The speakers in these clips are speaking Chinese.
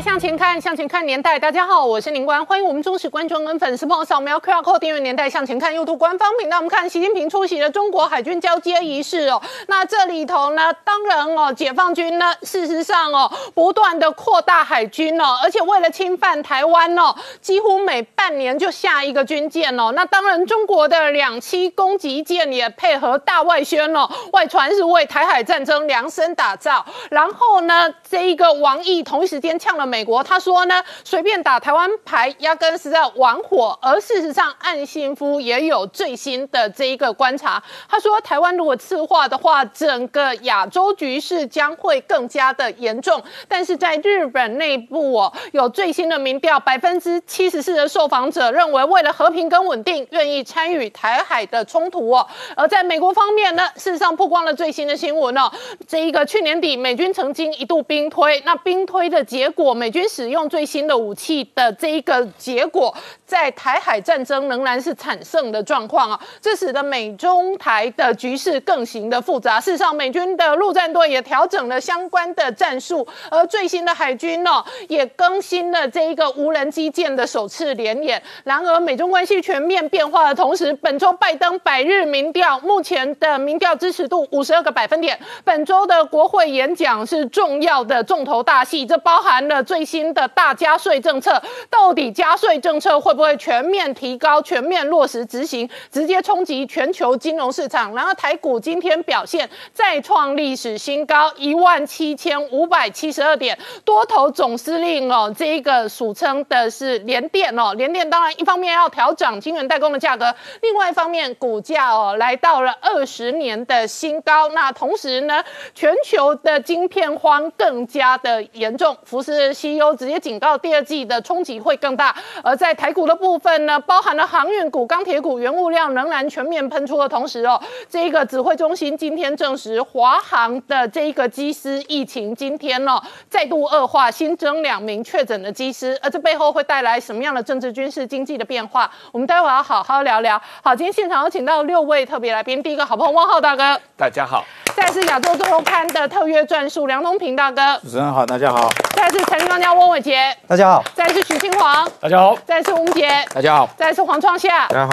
向前看，向前看年代。大家好，我是林官，欢迎我们忠实观众跟粉丝朋友扫描 QR Code 订阅《年代向前看》YouTube 官方频道。我们看习近平出席了中国海军交接仪式哦。那这里头呢，当然哦，解放军呢，事实上哦，不断的扩大海军哦，而且为了侵犯台湾哦，几乎每半年就下一个军舰哦。那当然，中国的两栖攻击舰也配合大外宣哦，外传是为台海战争量身打造。然后呢，这一个王毅同一时间。呛了美国，他说呢，随便打台湾牌，压根是在玩火。而事实上，岸信夫也有最新的这一个观察，他说，台湾如果次化的话，整个亚洲局势将会更加的严重。但是在日本内部哦，有最新的民调，百分之七十四的受访者认为，为了和平跟稳定，愿意参与台海的冲突哦。而在美国方面呢，事实上曝光了最新的新闻哦，这一个去年底美军曾经一度兵推，那兵推的结。果美军使用最新的武器的这一个结果，在台海战争仍然是惨胜的状况啊，这使得美中台的局势更形的复杂。事实上，美军的陆战队也调整了相关的战术，而最新的海军呢，也更新了这一个无人机舰的首次联演。然而，美中关系全面变化的同时，本周拜登百日民调目前的民调支持度五十二个百分点。本周的国会演讲是重要的重头大戏，这包含。了最新的大加税政策，到底加税政策会不会全面提高、全面落实执行，直接冲击全球金融市场？然后台股今天表现再创历史新高，一万七千五百七十二点，多头总司令哦，这一个俗称的是联电哦，联电当然一方面要调整晶圆代工的价格，另外一方面股价哦来到了二十年的新高。那同时呢，全球的晶片荒更加的严重，福斯。CEO 直接警告，第二季的冲击会更大。而在台股的部分呢，包含了航运股、钢铁股、原物料仍然全面喷出的同时哦，这一个指挥中心今天证实，华航的这一个机师疫情今天哦再度恶化，新增两名确诊的机师。而这背后会带来什么样的政治、军事、经济的变化？我们待会要好好聊聊。好，今天现场有请到六位特别来宾，第一个好朋友汪浩大哥，大家好；再是亚洲周刊的特约撰述梁东平大哥，主持人好，大家好；再是。财经专家翁伟杰，大家好；再是许清煌，大家好；再是吴杰，大家好；再是黄创夏，大家好。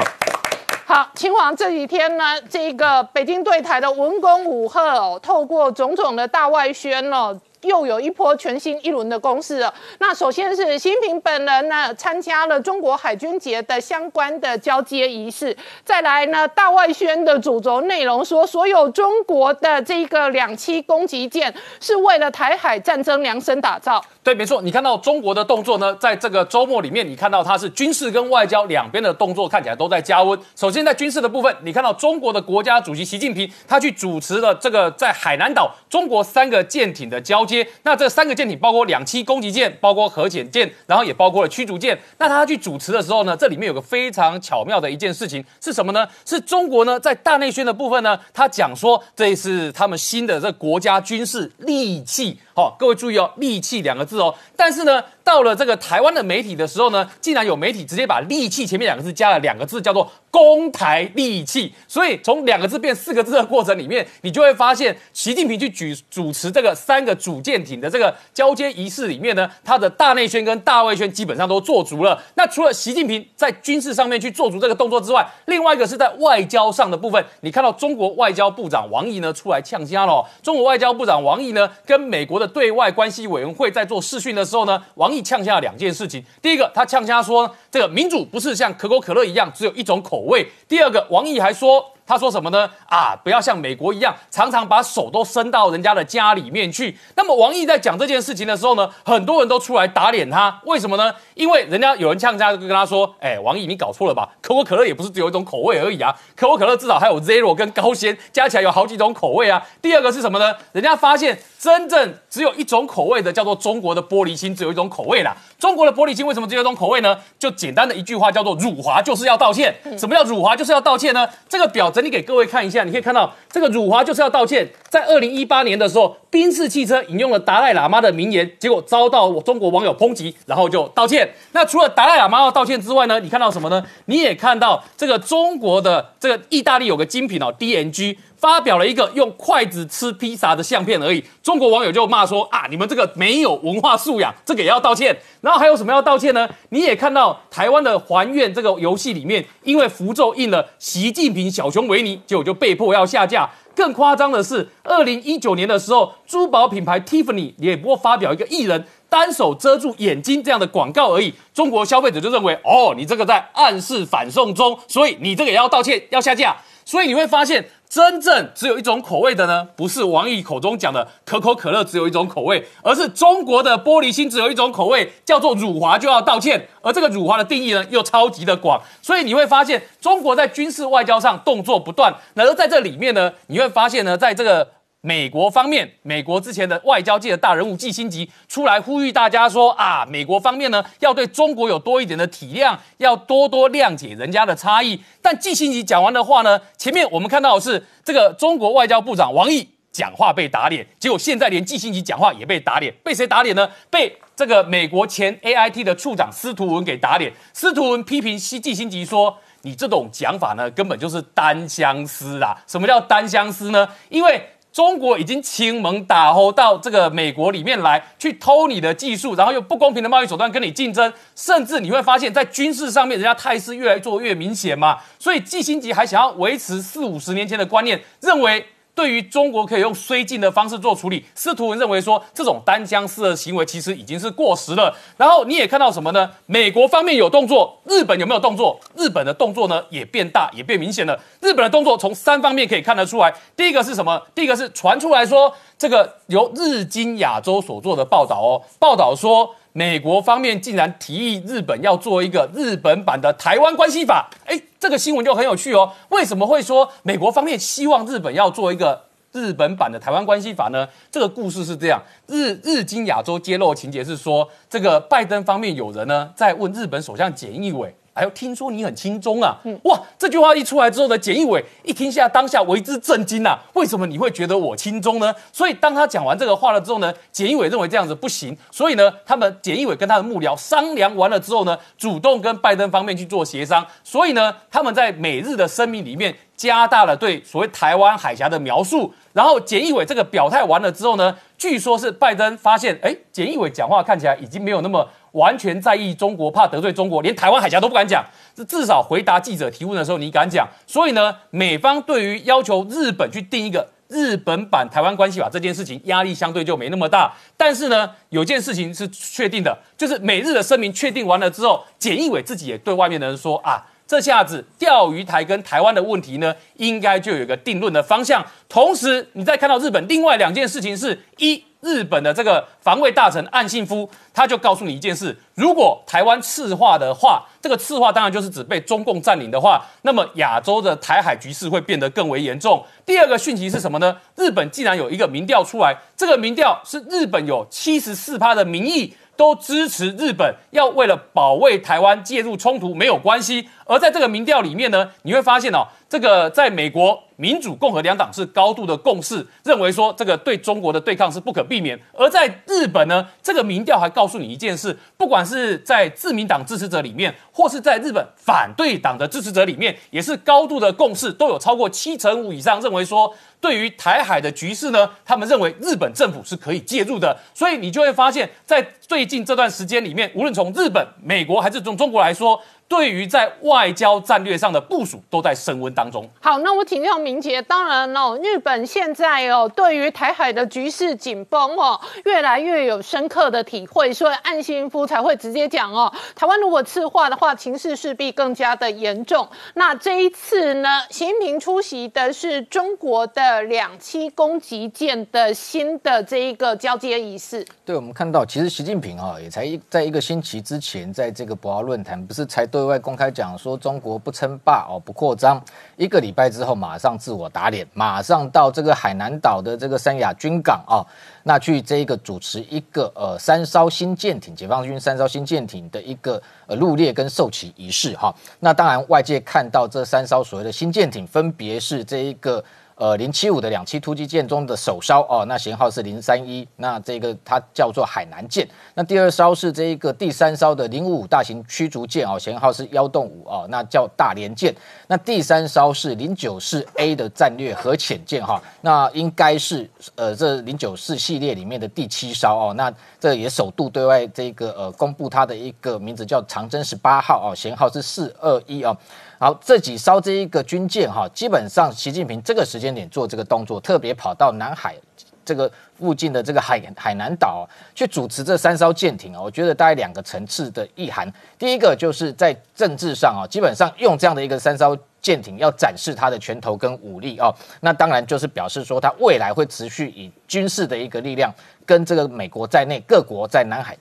好，清煌这几天呢，这个北京对台的文攻武吓哦，透过种种的大外宣哦。又有一波全新一轮的攻势了。那首先是习近平本人呢，参加了中国海军节的相关的交接仪式。再来呢，大外宣的主轴内容说，所有中国的这个两栖攻击舰是为了台海战争量身打造。对，没错。你看到中国的动作呢，在这个周末里面，你看到它是军事跟外交两边的动作看起来都在加温。首先在军事的部分，你看到中国的国家主席习近平他去主持了这个在海南岛中国三个舰艇的交接。那这三个舰艇包括两栖攻击舰，包括核潜舰，然后也包括了驱逐舰。那他去主持的时候呢，这里面有个非常巧妙的一件事情是什么呢？是中国呢在大内宣的部分呢，他讲说这是他们新的这国家军事利器。好，各位注意哦，利器两个字哦。但是呢。到了这个台湾的媒体的时候呢，竟然有媒体直接把“利器”前面两个字加了两个字，叫做“攻台利器”。所以从两个字变四个字的过程里面，你就会发现，习近平去举主持这个三个主舰艇的这个交接仪式里面呢，他的大内宣跟大外宣基本上都做足了。那除了习近平在军事上面去做足这个动作之外，另外一个是在外交上的部分，你看到中国外交部长王毅呢出来呛虾了。中国外交部长王毅呢跟美国的对外关系委员会在做视讯的时候呢，王。呛下两件事情，第一个，他呛下说，这个民主不是像可口可乐一样只有一种口味。第二个，王毅还说。他说什么呢？啊，不要像美国一样，常常把手都伸到人家的家里面去。那么王毅在讲这件事情的时候呢，很多人都出来打脸他。为什么呢？因为人家有人呛家就跟他说：“哎，王毅，你搞错了吧？可口可乐也不是只有一种口味而已啊，可口可乐至少还有 Zero 跟高鲜，加起来有好几种口味啊。”第二个是什么呢？人家发现真正只有一种口味的，叫做中国的玻璃心，只有一种口味啦。中国的玻璃心为什么只有一种口味呢？就简单的一句话叫做辱华就是要道歉。什么叫辱华就是要道歉呢？这个表整理给各位看一下，你可以看到这个辱华就是要道歉。在二零一八年的时候，宾士汽车引用了达赖喇嘛的名言，结果遭到中国网友抨击，然后就道歉。那除了达赖喇嘛要道歉之外呢，你看到什么呢？你也看到这个中国的这个意大利有个精品哦，DNG。发表了一个用筷子吃披萨的相片而已，中国网友就骂说啊，你们这个没有文化素养，这个也要道歉。然后还有什么要道歉呢？你也看到台湾的还愿这个游戏里面，因为符咒印了习近平小熊维尼，结果就被迫要下架。更夸张的是，二零一九年的时候，珠宝品牌 Tiffany 也不过发表一个艺人单手遮住眼睛这样的广告而已，中国消费者就认为哦，你这个在暗示反送中，所以你这个也要道歉，要下架。所以你会发现。真正只有一种口味的呢，不是王毅口中讲的可口可乐只有一种口味，而是中国的玻璃心只有一种口味，叫做辱华就要道歉。而这个辱华的定义呢，又超级的广。所以你会发现，中国在军事外交上动作不断。那而在这里面呢，你会发现呢，在这个。美国方面，美国之前的外交界的大人物季新吉出来呼吁大家说啊，美国方面呢要对中国有多一点的体谅，要多多谅解人家的差异。但季新吉讲完的话呢，前面我们看到的是这个中国外交部长王毅讲话被打脸，结果现在连季新吉讲话也被打脸，被谁打脸呢？被这个美国前 A I T 的处长司徒文给打脸。司徒文批评西季新吉说：“你这种讲法呢，根本就是单相思啦。什么叫单相思呢？因为。”中国已经亲盟打吼到这个美国里面来，去偷你的技术，然后用不公平的贸易手段跟你竞争，甚至你会发现在军事上面，人家态势越来做越明显嘛。所以季新吉还想要维持四五十年前的观念，认为。对于中国可以用绥靖的方式做处理，司徒文认为说这种单相思的行为其实已经是过时了。然后你也看到什么呢？美国方面有动作，日本有没有动作？日本的动作呢也变大，也变明显了。日本的动作从三方面可以看得出来。第一个是什么？第一个是传出来说，这个由日经亚洲所做的报道哦，报道说。美国方面竟然提议日本要做一个日本版的台湾关系法，哎，这个新闻就很有趣哦。为什么会说美国方面希望日本要做一个日本版的台湾关系法呢？这个故事是这样，日日经亚洲揭露情节是说，这个拜登方面有人呢在问日本首相菅义伟。还有听说你很轻松啊？哇，这句话一出来之后呢，简义伟一听下当下为之震惊呐。为什么你会觉得我轻松呢？所以当他讲完这个话了之后呢，简义伟认为这样子不行，所以呢，他们简义伟跟他的幕僚商量完了之后呢，主动跟拜登方面去做协商。所以呢，他们在每日的声明里面加大了对所谓台湾海峡的描述。然后简义伟这个表态完了之后呢，据说是拜登发现，哎，简义伟讲话看起来已经没有那么。完全在意中国，怕得罪中国，连台湾海峡都不敢讲。这至少回答记者提问的时候，你敢讲。所以呢，美方对于要求日本去定一个日本版台湾关系法这件事情，压力相对就没那么大。但是呢，有件事情是确定的，就是美日的声明确定完了之后，简义伟自己也对外面的人说啊，这下子钓鱼台跟台湾的问题呢，应该就有个定论的方向。同时，你再看到日本另外两件事情是一。日本的这个防卫大臣岸信夫，他就告诉你一件事：如果台湾赤化的话，这个赤化当然就是指被中共占领的话，那么亚洲的台海局势会变得更为严重。第二个讯息是什么呢？日本既然有一个民调出来，这个民调是日本有七十四趴的民意。都支持日本要为了保卫台湾介入冲突没有关系，而在这个民调里面呢，你会发现哦，这个在美国民主共和两党是高度的共识，认为说这个对中国的对抗是不可避免。而在日本呢，这个民调还告诉你一件事，不管是在自民党支持者里面，或是在日本反对党的支持者里面，也是高度的共识，都有超过七成五以上认为说。对于台海的局势呢，他们认为日本政府是可以介入的，所以你就会发现，在最近这段时间里面，无论从日本、美国还是从中国来说。对于在外交战略上的部署都在升温当中。好，那我请教明杰，当然哦，日本现在哦，对于台海的局势紧绷哦，越来越有深刻的体会，所以岸信夫才会直接讲哦，台湾如果赤化的话，情势势必更加的严重。那这一次呢，习近平出席的是中国的的两栖攻击舰的新的这一个交接仪式。对，我们看到其实习近平啊，也才一在一个星期之前，在这个博鳌论坛，不是才对外公开讲说中国不称霸哦，不扩张。一个礼拜之后，马上自我打脸，马上到这个海南岛的这个三亚军港啊，那去这一个主持一个呃三艘新舰艇，解放军三艘新舰艇的一个呃入列跟授旗仪式哈。那当然，外界看到这三艘所谓的新舰艇，分别是这一个。呃，零七五的两栖突击舰中的首艘哦，那型号是零三一，那这个它叫做海南舰。那第二艘是这一个第三艘的零五五大型驱逐舰哦，型号是幺洞五哦，那叫大连舰。那第三艘是零九四 A 的战略核潜舰哈，那应该是呃这零九四系列里面的第七艘哦，那这也首度对外这个呃公布它的一个名字叫长征十八号哦，型号是四二一哦。好，这几艘这一个军舰哈，基本上习近平这个时间点做这个动作，特别跑到南海这个附近的这个海海南岛去主持这三艘舰艇啊，我觉得大概两个层次的意涵。第一个就是在政治上啊，基本上用这样的一个三艘舰艇要展示他的拳头跟武力哦，那当然就是表示说他未来会持续以军事的一个力量跟这个美国在内各国在南海。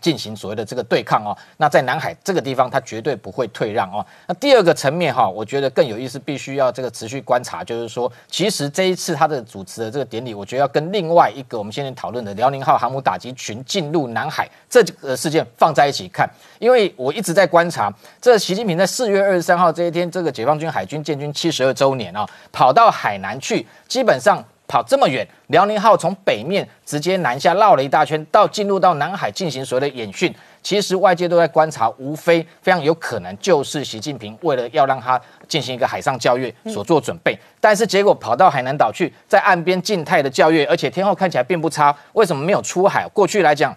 进行所谓的这个对抗哦，那在南海这个地方，它绝对不会退让哦。那第二个层面哈，我觉得更有意思，必须要这个持续观察，就是说，其实这一次他的主持的这个典礼，我觉得要跟另外一个我们现在讨论的辽宁号航母打击群进入南海这个事件放在一起看，因为我一直在观察，这习近平在四月二十三号这一天，这个解放军海军建军七十二周年啊，跑到海南去，基本上。跑这么远，辽宁号从北面直接南下绕了一大圈，到进入到南海进行所谓的演训。其实外界都在观察，无非非常有可能就是习近平为了要让他进行一个海上教育所做准备。但是结果跑到海南岛去，在岸边静态的教育，而且天后看起来并不差。为什么没有出海？过去来讲。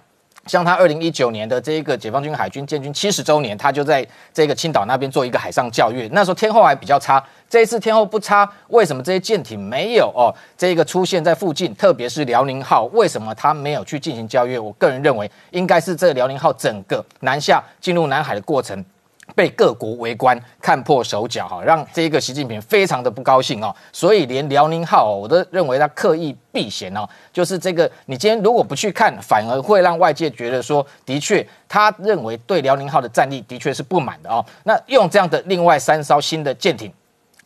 像他二零一九年的这一个解放军海军建军七十周年，他就在这个青岛那边做一个海上教育。那时候天后还比较差，这一次天后不差，为什么这些舰艇没有哦？这个出现在附近，特别是辽宁号，为什么他没有去进行教育？我个人认为，应该是这辽宁号整个南下进入南海的过程。被各国围观，看破手脚，哈，让这个习近平非常的不高兴哦。所以连辽宁号，我都认为他刻意避嫌哦。就是这个，你今天如果不去看，反而会让外界觉得说，的确，他认为对辽宁号的战力的确是不满的哦。那用这样的另外三艘新的舰艇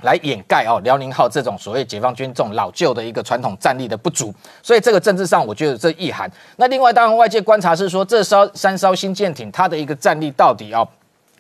来掩盖哦，辽宁号这种所谓解放军这种老旧的一个传统战力的不足。所以这个政治上，我觉得这意涵。那另外，当然外界观察是说，这艘三艘新舰艇它的一个战力到底哦。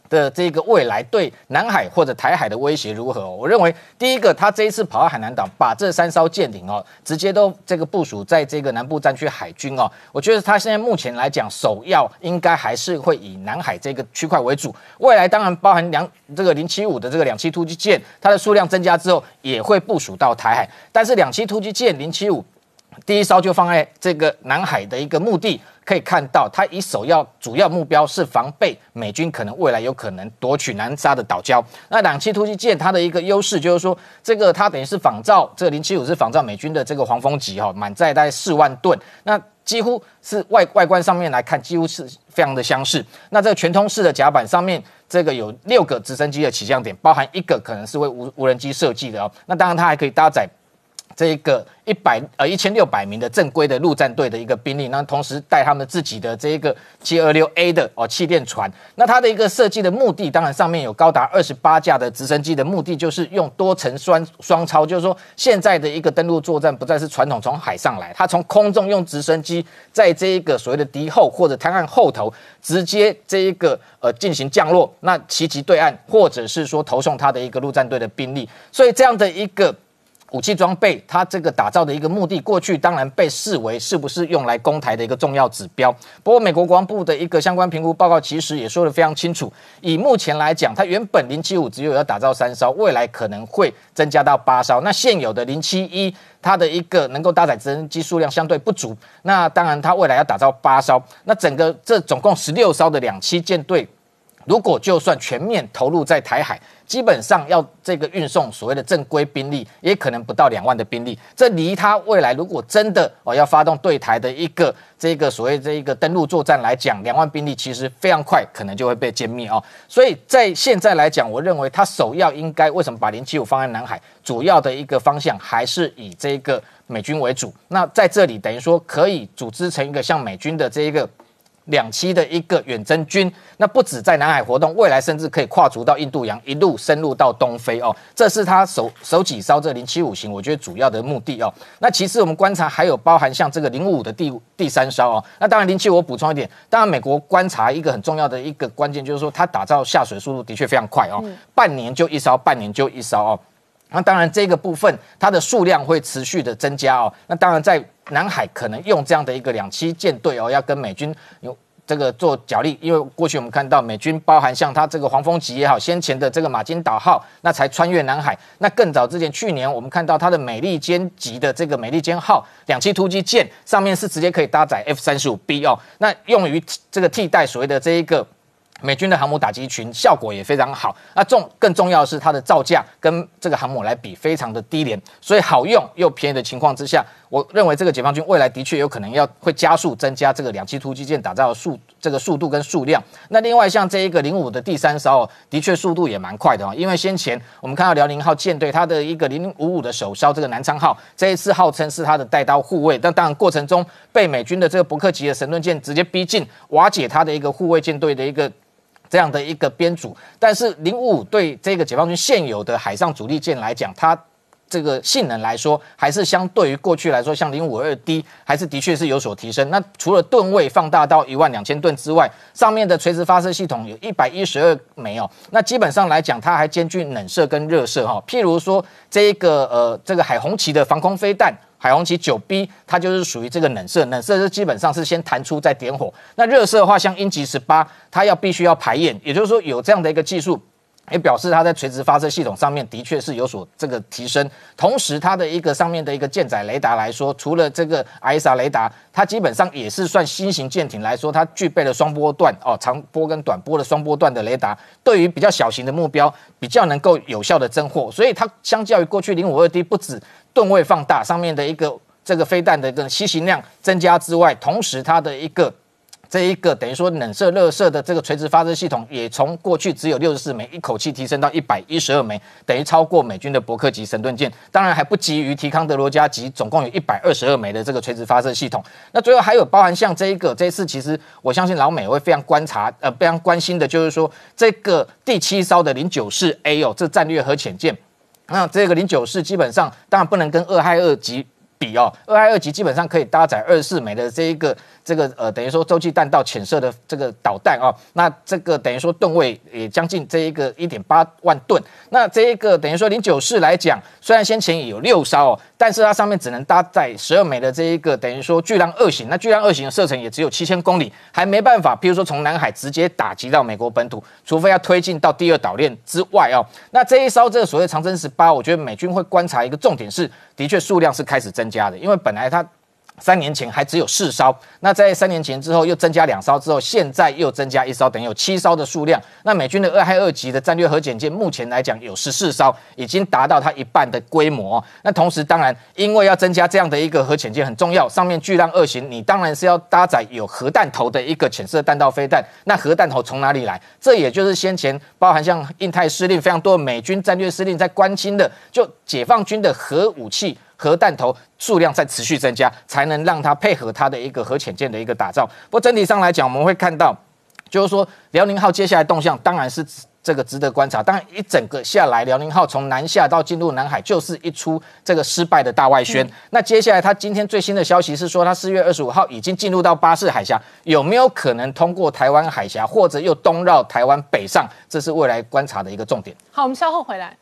的这个未来对南海或者台海的威胁如何？我认为第一个，他这一次跑到海南岛，把这三艘舰艇哦，直接都这个部署在这个南部战区海军哦。我觉得他现在目前来讲，首要应该还是会以南海这个区块为主。未来当然包含两这个零七五的这个两栖突击舰，它的数量增加之后，也会部署到台海。但是两栖突击舰零七五第一艘就放在这个南海的一个目的。可以看到，它以首要主要目标是防备美军可能未来有可能夺取南沙的岛礁。那两栖突击舰它的一个优势就是说，这个它等于是仿造这个零七五是仿造美军的这个黄蜂级哈，满载大概四万吨，那几乎是外外观上面来看，几乎是非常的相似。那这个全通式的甲板上面，这个有六个直升机的起降点，包含一个可能是为无无人机设计的哦。那当然它还可以搭载。这一个一百呃一千六百名的正规的陆战队的一个兵力，那同时带他们自己的这一个七二六 A 的哦气垫船，那它的一个设计的目的，当然上面有高达二十八架的直升机的目的，就是用多层双双超，就是说现在的一个登陆作战不再是传统从海上来，它从空中用直升机在这一个所谓的敌后或者滩岸后头直接这一个呃进行降落，那袭击对岸，或者是说投送它的一个陆战队的兵力，所以这样的一个。武器装备，它这个打造的一个目的，过去当然被视为是不是用来攻台的一个重要指标。不过，美国国防部的一个相关评估报告其实也说的非常清楚，以目前来讲，它原本零七五只有要打造三艘，未来可能会增加到八艘。那现有的零七一，它的一个能够搭载直升机数量相对不足，那当然它未来要打造八艘，那整个这总共十六艘的两栖舰队。如果就算全面投入在台海，基本上要这个运送所谓的正规兵力，也可能不到两万的兵力。这离他未来如果真的哦要发动对台的一个这个所谓这一个登陆作战来讲，两万兵力其实非常快，可能就会被歼灭哦。所以在现在来讲，我认为他首要应该为什么把零七五放在南海，主要的一个方向还是以这个美军为主。那在这里等于说可以组织成一个像美军的这一个。两栖的一个远征军，那不止在南海活动，未来甚至可以跨足到印度洋，一路深入到东非哦。这是他首首几艘这零七五型，我觉得主要的目的哦。那其次我们观察还有包含像这个零五的第第三艘哦。那当然零七我补充一点，当然美国观察一个很重要的一个关键就是说，它打造下水速度的确非常快哦，半年就一艘，半年就一艘哦。那当然这个部分它的数量会持续的增加哦。那当然在南海可能用这样的一个两栖舰队哦，要跟美军有这个做角力，因为过去我们看到美军包含像它这个黄蜂级也好，先前的这个马金岛号，那才穿越南海。那更早之前，去年我们看到它的美利坚级的这个美利坚号两栖突击舰，上面是直接可以搭载 F 三十五 B 哦，那用于这个替代所谓的这一个。美军的航母打击群效果也非常好，那重更重要的是它的造价跟这个航母来比非常的低廉，所以好用又便宜的情况之下，我认为这个解放军未来的确有可能要会加速增加这个两栖突击舰打造的速这个速度跟数量。那另外像这一个零五的第三艘，的确速度也蛮快的哦，因为先前我们看到辽宁号舰队它的一个零五五的首艘这个南昌号，这一次号称是它的带刀护卫，但当然过程中被美军的这个伯克级的神盾舰直接逼近，瓦解它的一个护卫舰队的一个。这样的一个编组，但是零五五对这个解放军现有的海上主力舰来讲，它这个性能来说，还是相对于过去来说，像零五二 D 还是的确是有所提升。那除了吨位放大到一万两千吨之外，上面的垂直发射系统有一百一十二枚哦。那基本上来讲，它还兼具冷射跟热射哈。譬如说这一个呃这个海红旗的防空飞弹。海红旗九 B，它就是属于这个冷射，冷射是基本上是先弹出再点火。那热射的话，像鹰击十八，它要必须要排焰，也就是说有这样的一个技术。也表示它在垂直发射系统上面的确是有所这个提升，同时它的一个上面的一个舰载雷达来说，除了这个 ISR 雷达，它基本上也是算新型舰艇来说，它具备了双波段哦，长波跟短波的双波段的雷达，对于比较小型的目标比较能够有效的侦获，所以它相较于过去零五二 D 不止吨位放大，上面的一个这个飞弹的一个吸行量增加之外，同时它的一个。这一个等于说冷射热射的这个垂直发射系统，也从过去只有六十四枚，一口气提升到一百一十二枚，等于超过美军的伯克级神盾舰。当然还不及于提康德罗加级，总共有一百二十二枚的这个垂直发射系统。那最后还有包含像这一个，这一次其实我相信老美会非常观察，呃，非常关心的就是说这个第七艘的零九四 A 哦，这战略核潜舰。那这个零九四基本上当然不能跟二亥二级比哦，二二二级基本上可以搭载二四枚的这一个。这个呃，等于说洲际弹道潜射的这个导弹哦，那这个等于说吨位也将近这一个一点八万吨。那这一个等于说零九式来讲，虽然先前也有六艘哦，但是它上面只能搭载十二枚的这一个等于说巨浪二型。那巨浪二型的射程也只有七千公里，还没办法，譬如说从南海直接打击到美国本土，除非要推进到第二岛链之外哦。那这一艘这个所谓长征十八，我觉得美军会观察一个重点是，的确数量是开始增加的，因为本来它。三年前还只有四艘，那在三年前之后又增加两艘，之后现在又增加一艘，等于有七艘的数量。那美军的二亥二级的战略核潜舰目前来讲有十四艘，已经达到它一半的规模。那同时，当然因为要增加这样的一个核潜舰很重要，上面巨浪二型，你当然是要搭载有核弹头的一个潜射弹道飞弹。那核弹头从哪里来？这也就是先前包含像印太司令非常多美军战略司令在关心的，就解放军的核武器。核弹头数量在持续增加，才能让它配合它的一个核潜舰的一个打造。不过整体上来讲，我们会看到，就是说辽宁号接下来动向当然是这个值得观察。当然一整个下来，辽宁号从南下到进入南海，就是一出这个失败的大外宣。那接下来它今天最新的消息是说，它四月二十五号已经进入到巴士海峡，有没有可能通过台湾海峡，或者又东绕台湾北上？这是未来观察的一个重点。好，我们稍后回来。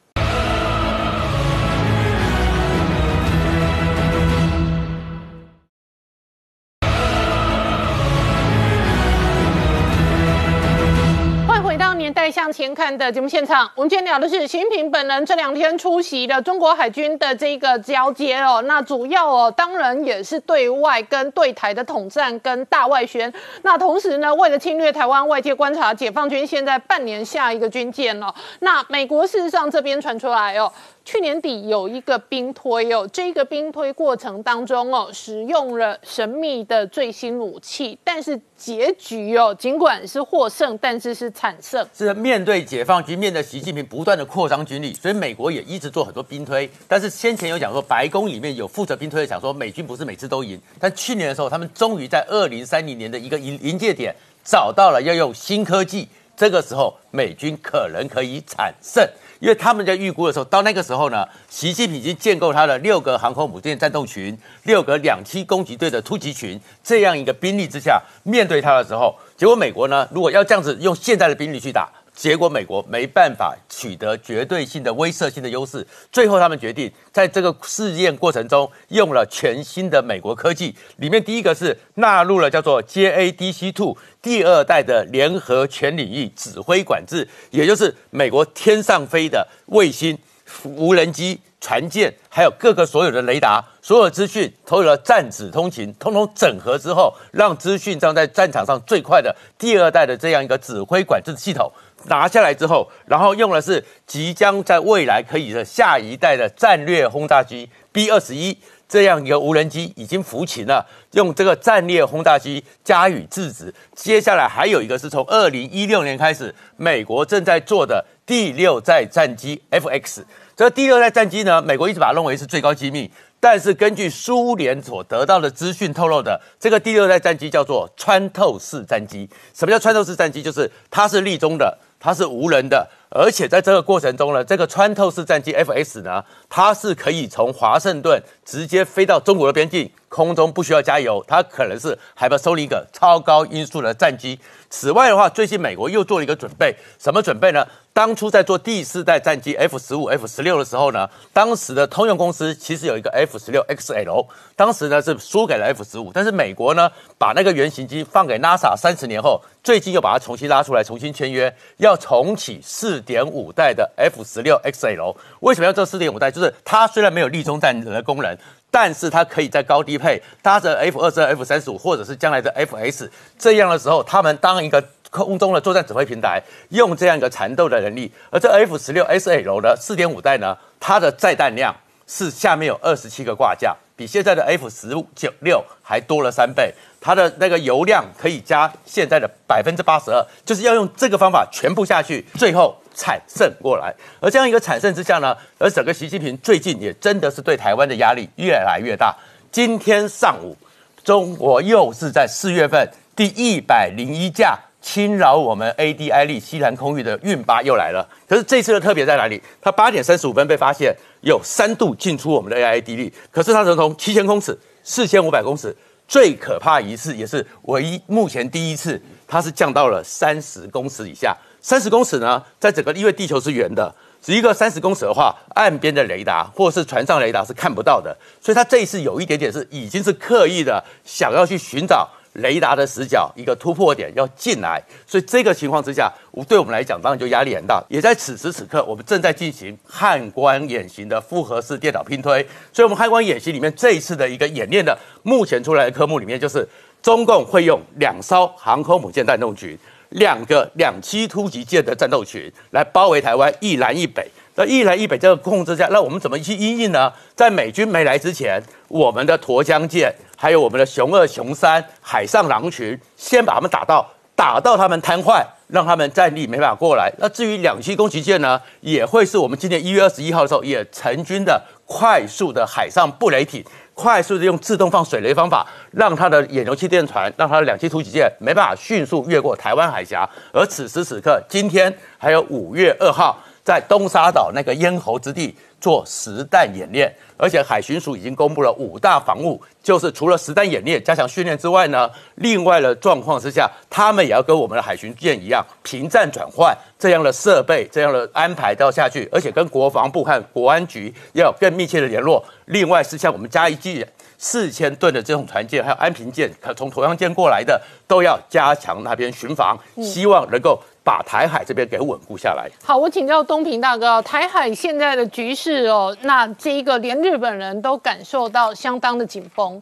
이다 年代向前看的节目现场，我们今天聊的是习近平本人这两天出席的中国海军的这个交接哦。那主要哦，当然也是对外跟对台的统战跟大外宣。那同时呢，为了侵略台湾，外界观察解放军现在半年下一个军舰哦。那美国事实上这边传出来哦。去年底有一个兵推哦，这个兵推过程当中哦，使用了神秘的最新武器，但是结局哦，尽管是获胜，但是是惨胜。是面对解放军，面对习近平不断的扩张军力，所以美国也一直做很多兵推。但是先前有讲说，白宫里面有负责兵推的讲说，美军不是每次都赢。但去年的时候，他们终于在二零三零年的一个临临界点，找到了要用新科技，这个时候美军可能可以产胜。因为他们在预估的时候，到那个时候呢，习近平已经建构他的六个航空母舰战斗群、六个两栖攻击队的突击群这样一个兵力之下，面对他的时候，结果美国呢，如果要这样子用现在的兵力去打。结果美国没办法取得绝对性的威慑性的优势，最后他们决定在这个试验过程中用了全新的美国科技，里面第一个是纳入了叫做 JADC Two 第二代的联合全领域指挥管制，也就是美国天上飞的卫星、无人机、船舰，还有各个所有的雷达，所有资讯，所有的战指通勤，通通整合之后，让资讯站在战场上最快的第二代的这样一个指挥管制系统。拿下来之后，然后用的是即将在未来可以的下一代的战略轰炸机 B 二十一这样一个无人机已经服勤了，用这个战略轰炸机加以制止。接下来还有一个是从二零一六年开始，美国正在做的第六代战机 FX。这第六代战机呢，美国一直把它认为是最高机密，但是根据苏联所得到的资讯透露的，这个第六代战机叫做穿透式战机。什么叫穿透式战机？就是它是立中的。它是无人的，而且在这个过程中呢，这个穿透式战机 F-S 呢，它是可以从华盛顿直接飞到中国的边境，空中不需要加油，它可能是 hypersonic 超高音速的战机。此外的话，最近美国又做了一个准备，什么准备呢？当初在做第四代战机 F 十五、F 十六的时候呢，当时的通用公司其实有一个 F 十六 XL，当时呢是输给了 F 十五，但是美国呢把那个原型机放给 NASA，三十年后，最近又把它重新拉出来，重新签约，要重启四点五代的 F 十六 XL。为什么要做四点五代？就是它虽然没有立中战的功能，但是它可以在高低配搭着 F 二十二、F 三十五，或者是将来的 FS 这样的时候，他们当一个。空中的作战指挥平台用这样一个缠斗的能力，而这 F 十六 SL 的四点五代呢，它的载弹量是下面有二十七个挂架，比现在的 F 十九六还多了三倍。它的那个油量可以加现在的百分之八十二，就是要用这个方法全部下去，最后产胜过来。而这样一个产胜之下呢，而整个习近平最近也真的是对台湾的压力越来越大。今天上午，中国又是在四月份第一百零一架。侵扰我们 ADI 力西南空域的运八又来了，可是这次的特别在哪里？它八点三十五分被发现有三度进出我们的 AID 力，可是它从七千公尺、四千五百公尺，最可怕一次也是唯一目前第一次，它是降到了三十公尺以下。三十公尺呢，在整个因为地球是圆的，只一个三十公尺的话，岸边的雷达或是船上雷达是看不到的，所以它这一次有一点点是已经是刻意的想要去寻找。雷达的死角一个突破点要进来，所以这个情况之下，对我们来讲当然就压力很大。也在此时此刻，我们正在进行汉光演习的复合式电脑拼推。所以，我们汉光演习里面这一次的一个演练的目前出来的科目里面，就是中共会用两艘航空母舰战斗群、两个两栖突击舰的战斗群来包围台湾一南一北。那一南一北这个控制下，那我们怎么去应应呢？在美军没来之前，我们的沱江舰。还有我们的熊二、熊三海上狼群，先把他们打到打到他们瘫痪，让他们战力没办法过来。那至于两栖攻击舰呢，也会是我们今年一月二十一号的时候，也成军的快速的海上布雷艇，快速的用自动放水雷方法，让它的远流气垫船，让它的两栖突击舰没办法迅速越过台湾海峡。而此时此刻，今天还有五月二号，在东沙岛那个咽喉之地做实弹演练。而且海巡署已经公布了五大防务，就是除了实弹演练、加强训练之外呢，另外的状况之下，他们也要跟我们的海巡舰一样，平战转换这样的设备、这样的安排都要下去，而且跟国防部和国安局要更密切的联络。另外是像我们加一季四千吨的这种船舰，还有安平舰，从沱江舰过来的，都要加强那边巡防，希望能够把台海这边给稳固下来。好，我请教东平大哥，台海现在的局势哦，那这一个连日本人都感受到相当的紧绷。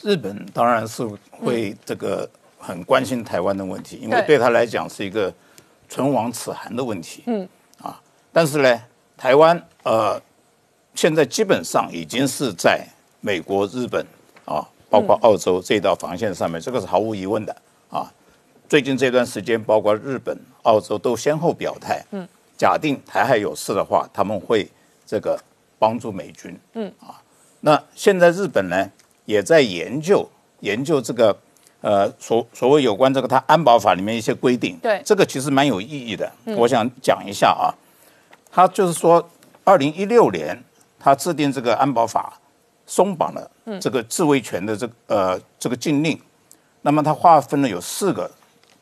日本当然是会这个很关心台湾的问题，因为对对他来讲是一个唇亡齿寒的问题。嗯，啊，但是呢，台湾呃，现在基本上已经是在美国、日本啊，包括澳洲这道防线上面，这个是毫无疑问的啊。最近这段时间，包括日本、澳洲都先后表态，嗯，假定台海有事的话，他们会这个帮助美军，嗯。啊。那现在日本呢，也在研究研究这个呃所所谓有关这个它安保法里面一些规定，对。这个其实蛮有意义的。我想讲一下啊，他就是说，二零一六年他制定这个安保法，松绑了这个自卫权的这个呃这个禁令，那么它划分了有四个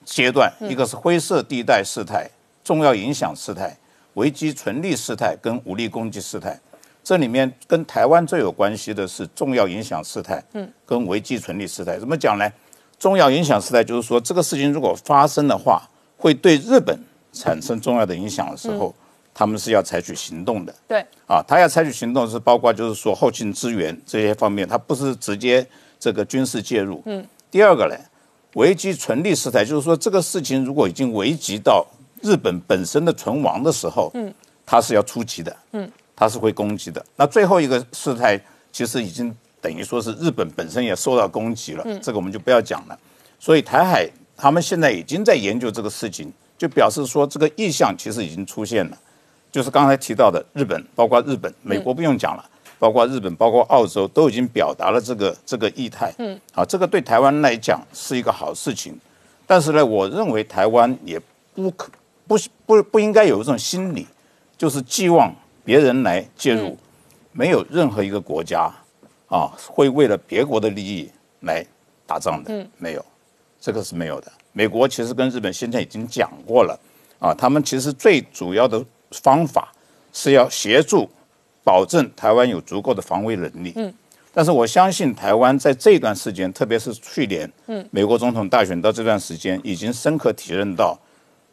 阶段，一个是灰色地带事态、重要影响事态、危机存立事态跟武力攻击事态。这里面跟台湾最有关系的是重要影响事态，嗯，跟危机存立事态。怎么讲呢？重要影响事态就是说，这个事情如果发生的话，会对日本产生重要的影响的时候，他们是要采取行动的。对，啊，他要采取行动是包括就是说后勤支援这些方面，他不是直接这个军事介入。嗯。第二个呢，危机存立事态，就是说这个事情如果已经危及到日本本身的存亡的时候，嗯，它是要出击的。嗯。它是会攻击的。那最后一个事态其实已经等于说是日本本身也受到攻击了，这个我们就不要讲了。所以台海他们现在已经在研究这个事情，就表示说这个意向其实已经出现了。就是刚才提到的日本，包括日本、美国不用讲了，包括日本、包括澳洲都已经表达了这个这个意态。嗯，啊，这个对台湾来讲是一个好事情。但是呢，我认为台湾也不可不不不应该有一种心理，就是寄望别人来介入，没有任何一个国家啊会为了别国的利益来打仗的，没有，这个是没有的。美国其实跟日本现在已经讲过了啊，他们其实最主要的方法是要协助保证台湾有足够的防卫能力。嗯，但是我相信台湾在这段时间，特别是去年，嗯，美国总统大选到这段时间，已经深刻体认到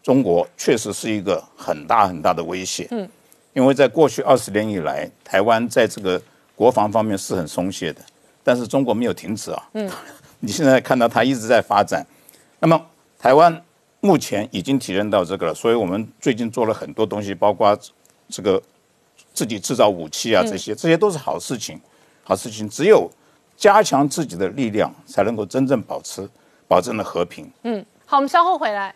中国确实是一个很大很大的威胁。嗯，因为在过去二十年以来，台湾在这个国防方面是很松懈的，但是中国没有停止啊。嗯，你现在看到它一直在发展，那么台湾目前已经体认到这个了，所以我们最近做了很多东西，包括这个自己制造武器啊，这些这些都是好事情，好事情。只有加强自己的力量，才能够真正保持保证了和平。嗯，好，我们稍后回来。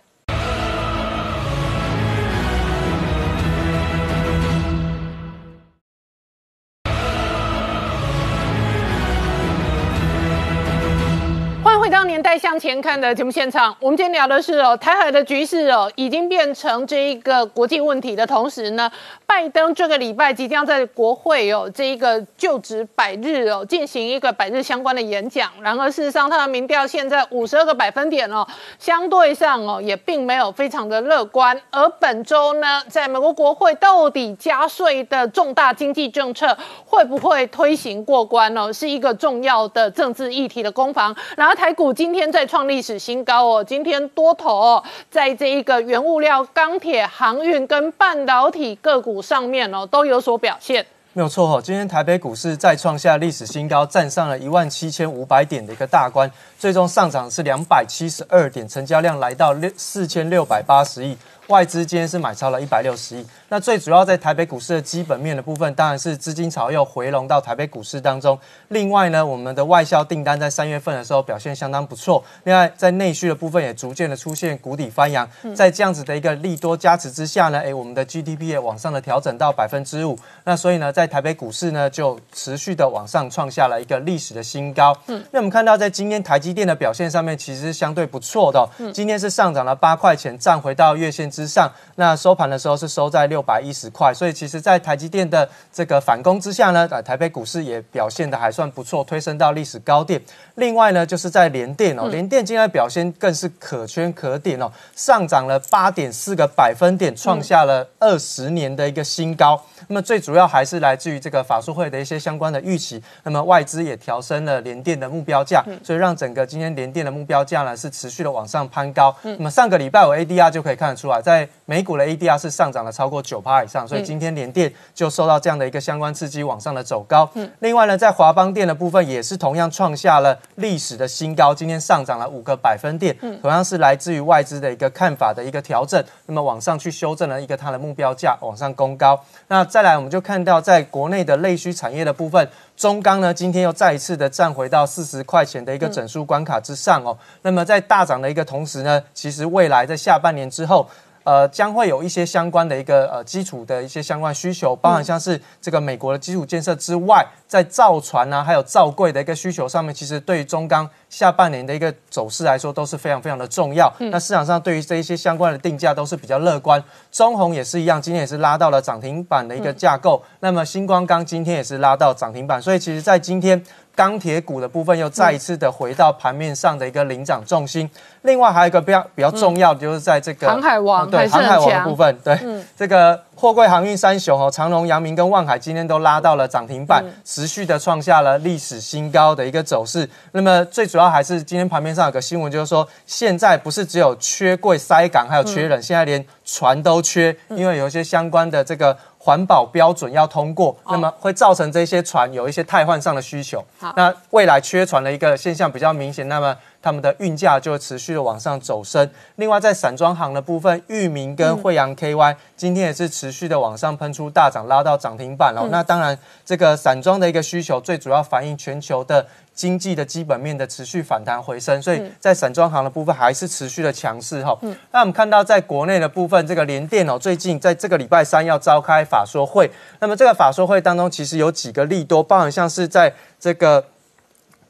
到《年代向前看》的节目现场。我们今天聊的是哦，台海的局势哦，已经变成这一个国际问题的同时呢，拜登这个礼拜即将在国会哦这一个就职百日哦进行一个百日相关的演讲。然而事实上，他的民调现在五十二个百分点哦，相对上哦也并没有非常的乐观。而本周呢，在美国国会到底加税的重大经济政策会不会推行过关哦，是一个重要的政治议题的攻防。然后台股今天再创历史新高哦，今天多头哦，在这一个原物料、钢铁、航运跟半导体个股上面哦，都有所表现。没有错哦，今天台北股市再创下历史新高，站上了一万七千五百点的一个大关，最终上涨是两百七十二点，成交量来到六四千六百八十亿。外资今天是买超了一百六十亿。那最主要在台北股市的基本面的部分，当然是资金潮又回笼到台北股市当中。另外呢，我们的外销订单在三月份的时候表现相当不错。另外在内需的部分也逐渐的出现谷底翻扬，在这样子的一个利多加持之下呢，哎，我们的 GDP 也往上的调整到百分之五。那所以呢，在台北股市呢就持续的往上创下了一个历史的新高。嗯，那我们看到在今天台积电的表现上面其实是相对不错的、哦，今天是上涨了八块钱，站回到月线之上。那收盘的时候是收在六百一十块，所以其实，在台积电的这个反攻之下呢，呃，台北股市也表现的还算不错，推升到历史高点。另外呢，就是在联电哦，联电今天的表现更是可圈可点哦，上涨了八点四个百分点，创下了二十年的一个新高。那么最主要还是来自于这个法术会的一些相关的预期，那么外资也调升了联电的目标价，所以让整个个今天联电的目标价呢是持续的往上攀高。那么上个礼拜我 ADR 就可以看得出来，在美股的 ADR 是上涨了超过九趴以上，所以今天联电就受到这样的一个相关刺激往上的走高。另外呢，在华邦电的部分也是同样创下了历史的新高，今天上涨了五个百分点，同样是来自于外资的一个看法的一个调整，那么往上去修正了一个它的目标价往上攻高。那再来我们就看到在国内的内需产业的部分。中钢呢，今天又再一次的站回到四十块钱的一个整数关卡之上哦。那么在大涨的一个同时呢，其实未来在下半年之后。呃，将会有一些相关的一个呃基础的一些相关需求，包含像是这个美国的基础建设之外，在造船啊，还有造柜的一个需求上面，其实对于中钢下半年的一个走势来说都是非常非常的重要。那市场上对于这一些相关的定价都是比较乐观。中红也是一样，今天也是拉到了涨停板的一个架构。那么星光钢今天也是拉到涨停板，所以其实在今天。钢铁股的部分又再一次的回到盘面上的一个领涨重心。另外还有一个比较比较重要的，就是在这个航海王对航海王的部分，对这个货柜航运三雄哦，长隆、阳明跟万海今天都拉到了涨停板，持续的创下了历史新高的一个走势。那么最主要还是今天盘面上有个新闻，就是说现在不是只有缺柜塞港，还有缺人，现在连船都缺，因为有一些相关的这个。环保标准要通过，那么会造成这些船有一些汰换上的需求。那未来缺船的一个现象比较明显，那么他们的运价就会持续的往上走升。另外，在散装行的部分，裕民跟惠阳 KY 今天也是持续的往上喷出大涨，拉到涨停板了。那当然，这个散装的一个需求最主要反映全球的。经济的基本面的持续反弹回升，所以在散装行的部分还是持续的强势哈。那我们看到在国内的部分，这个联电哦，最近在这个礼拜三要召开法说会，那么这个法说会当中其实有几个利多，包含像是在这个。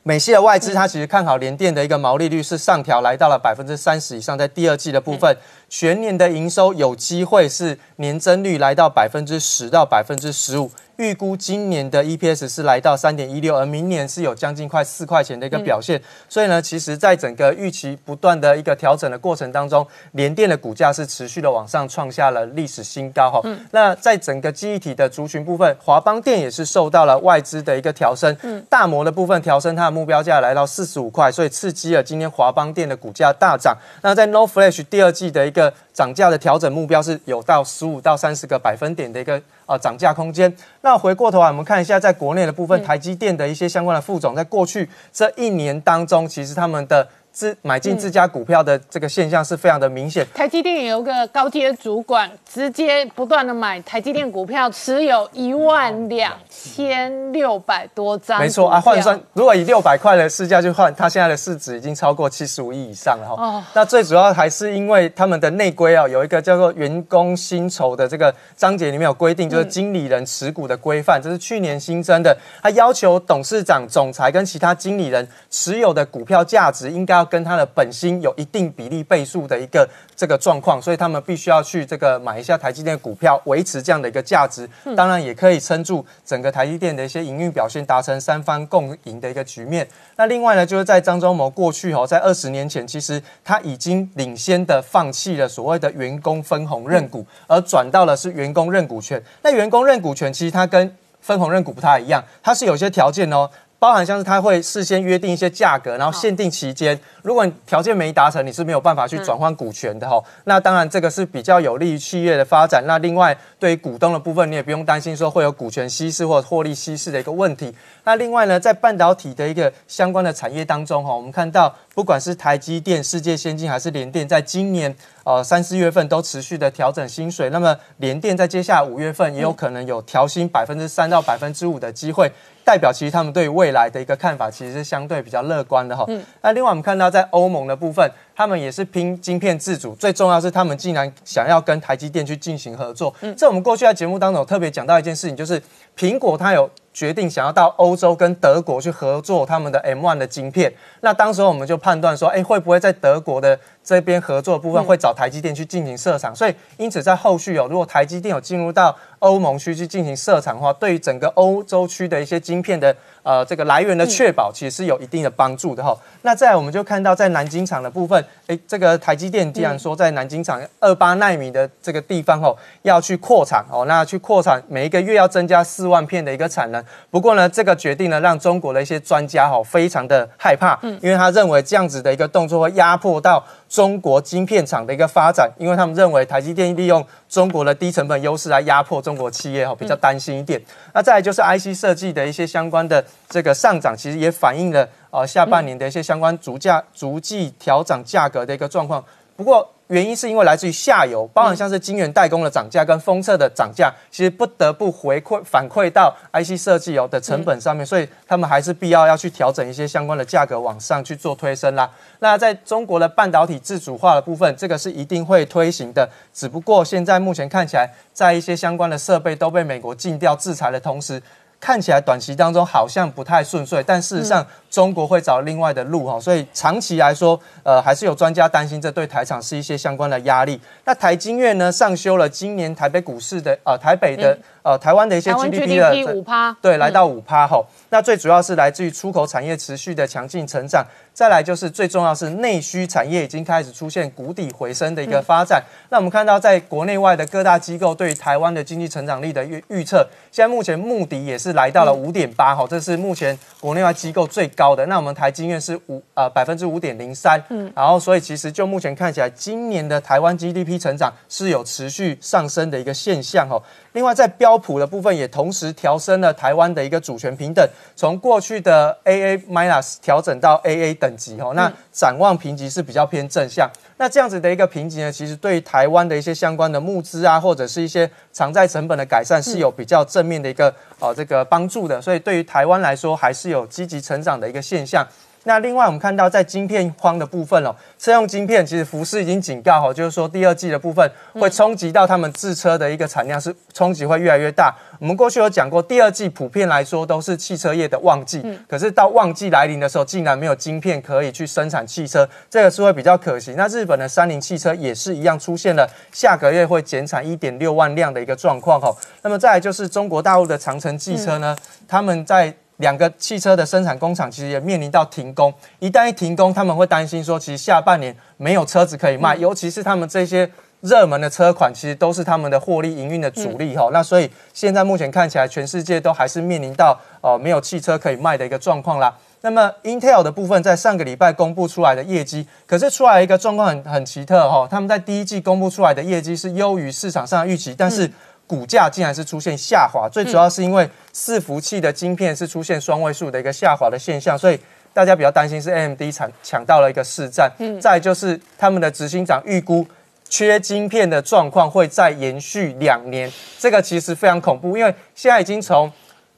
美系的外资，它其实看好联电的一个毛利率是上调来到了百分之三十以上，在第二季的部分，全年的营收有机会是年增率来到百分之十到百分之十五，预估今年的 EPS 是来到三点一六，而明年是有将近快四块钱的一个表现。所以呢，其实在整个预期不断的一个调整的过程当中，联电的股价是持续的往上创下了历史新高哈。那在整个记忆体的族群部分，华邦电也是受到了外资的一个调升，大摩的部分调升它的。目标价来到四十五块，所以刺激了今天华邦电的股价大涨。那在 No Flash 第二季的一个涨价的调整目标是有到十五到三十个百分点的一个呃涨价空间。那回过头来，我们看一下在国内的部分，台积电的一些相关的副总，在过去这一年当中，其实他们的。自买进自家股票的这个现象是非常的明显。台积电有个高阶主管，直接不断的买台积电股票，持有一万两千六百多张。没错啊，换算如果以六百块的市价去换，它现在的市值已经超过七十五亿以上了哈。哦。那最主要还是因为他们的内规啊，有一个叫做员工薪酬的这个章节里面有规定，就是经理人持股的规范，这是去年新增的。他要求董事长、总裁跟其他经理人持有的股票价值应该。要跟他的本薪有一定比例倍数的一个这个状况，所以他们必须要去这个买一下台积电股票，维持这样的一个价值。当然也可以撑住整个台积电的一些营运表现，达成三方共赢的一个局面。那另外呢，就是在张忠谋过去哦，在二十年前，其实他已经领先的放弃了所谓的员工分红认股，而转到了是员工认股权。那员工认股权其实它跟分红认股不太一样，它是有些条件哦。包含像是他会事先约定一些价格，然后限定期间，如果你条件没达成，你是没有办法去转换股权的哈。那当然这个是比较有利于企业的发展。那另外对于股东的部分，你也不用担心说会有股权稀释或获利稀释的一个问题。那另外呢，在半导体的一个相关的产业当中哈，我们看到不管是台积电、世界先进还是联电，在今年呃三四月份都持续的调整薪水。那么联电在接下来五月份也有可能有调薪百分之三到百分之五的机会。代表其实他们对未来的一个看法其实是相对比较乐观的哈。那另外我们看到在欧盟的部分，他们也是拼晶片自主，最重要是他们竟然想要跟台积电去进行合作。嗯。这我们过去在节目当中特别讲到一件事情，就是苹果它有。决定想要到欧洲跟德国去合作他们的 M1 的晶片，那当时我们就判断说，哎，会不会在德国的这边合作部分会找台积电去进行设厂？所以因此在后续有，如果台积电有进入到欧盟区去进行设厂的话，对于整个欧洲区的一些晶片的呃这个来源的确保，其实是有一定的帮助的哈。那再来我们就看到在南京厂的部分，诶，这个台积电既然说在南京厂二八纳米的这个地方哦要去扩产哦，那去扩产每一个月要增加四万片的一个产能。不过呢，这个决定呢让中国的一些专家哈非常的害怕，因为他认为这样子的一个动作会压迫到中国晶片厂的一个发展，因为他们认为台积电利用中国的低成本优势来压迫中国企业哈，比较担心一点。那再来就是 IC 设计的一些相关的这个上涨，其实也反映了呃下半年的一些相关逐价逐季调涨价格的一个状况。不过原因是因为来自于下游，包含像是晶圆代工的涨价跟封测的涨价，其实不得不回馈反馈到 IC 设计哦的成本上面，所以他们还是必要要去调整一些相关的价格往上去做推升啦。那在中国的半导体自主化的部分，这个是一定会推行的，只不过现在目前看起来，在一些相关的设备都被美国禁掉制裁的同时。看起来短期当中好像不太顺遂，但事实上中国会找另外的路哈，所以长期来说，呃，还是有专家担心这对台厂是一些相关的压力。那台金院呢上修了今年台北股市的呃台北的呃台湾的一些 GDP 的五趴，对，来到五趴吼。那最主要是来自于出口产业持续的强劲成长，再来就是最重要是内需产业已经开始出现谷底回升的一个发展。那我们看到在国内外的各大机构对于台湾的经济成长力的预预测，现在目前目的也是来到了五点八哈，这是目前国内外机构最高的。那我们台经院是五呃百分之五点零三，嗯，然后所以其实就目前看起来，今年的台湾 GDP 成长是有持续上升的一个现象哦。另外，在标普的部分也同时调升了台湾的一个主权平等，从过去的 AA minus 调整到 AA 等级哦。那展望评级是比较偏正向。那这样子的一个评级呢，其实对于台湾的一些相关的募资啊，或者是一些偿债成本的改善是有比较正面的一个呃这个帮助的。所以对于台湾来说，还是有积极成长的一个现象。那另外，我们看到在晶片荒的部分哦，车用晶片其实福斯已经警告哦，就是说第二季的部分会冲击到他们制车的一个产量，是冲击会越来越大。我们过去有讲过，第二季普遍来说都是汽车业的旺季，可是到旺季来临的时候，竟然没有晶片可以去生产汽车，这个是会比较可惜。那日本的三菱汽车也是一样，出现了下个月会减产一点六万辆的一个状况哈。那么再来就是中国大陆的长城汽车呢，他们在两个汽车的生产工厂其实也面临到停工，一旦一停工，他们会担心说，其实下半年没有车子可以卖，尤其是他们这些热门的车款，其实都是他们的获利营运的主力哈。那所以现在目前看起来，全世界都还是面临到呃没有汽车可以卖的一个状况啦。那么 Intel 的部分在上个礼拜公布出来的业绩，可是出来一个状况很很奇特哈，他们在第一季公布出来的业绩是优于市场上的预期，但是股价竟然是出现下滑，最主要是因为伺服器的晶片是出现双位数的一个下滑的现象，所以大家比较担心是 AMD 抢抢到了一个市占。嗯，再就是他们的执行长预估缺晶片的状况会再延续两年，这个其实非常恐怖，因为现在已经从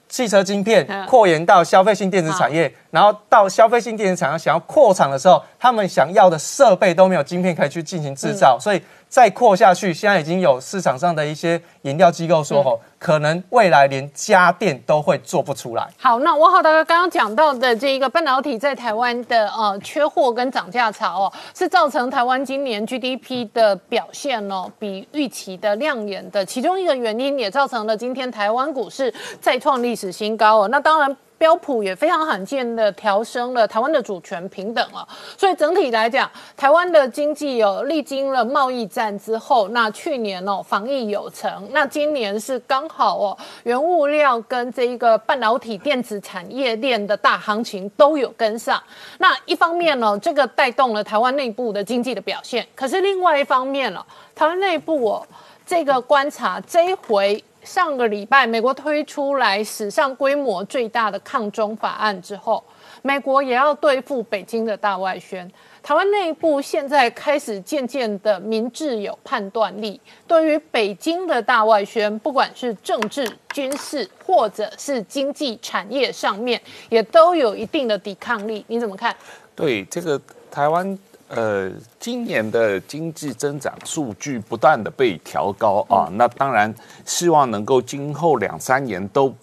汽车晶片扩延到消费性电子产业，然后到消费性电子产业想要扩厂的时候，他们想要的设备都没有晶片可以去进行制造，所以再扩下去，现在已经有市场上的一些研调机构说，吼，可能未来连家电都会做不出来。好，那我好大哥刚刚讲到的这一个半导体在台湾的呃缺货跟涨价潮哦，是造成台湾今年 GDP 的表现哦比预期的亮眼的其中一个原因，也造成了今天台湾股市再创历史新高哦。那当然。标普也非常罕见的调升了台湾的主权平等了，所以整体来讲，台湾的经济有历经了贸易战之后，那去年哦防疫有成，那今年是刚好哦原物料跟这一个半导体电子产业链的大行情都有跟上。那一方面呢，这个带动了台湾内部的经济的表现，可是另外一方面了，台湾内部哦这个观察这一回。上个礼拜，美国推出来史上规模最大的抗中法案之后，美国也要对付北京的大外宣。台湾内部现在开始渐渐的明智有判断力，对于北京的大外宣，不管是政治、军事或者是经济产业上面，也都有一定的抵抗力。你怎么看？对这个台湾。呃，今年的经济增长数据不断的被调高啊，那当然希望能够今后两三年都。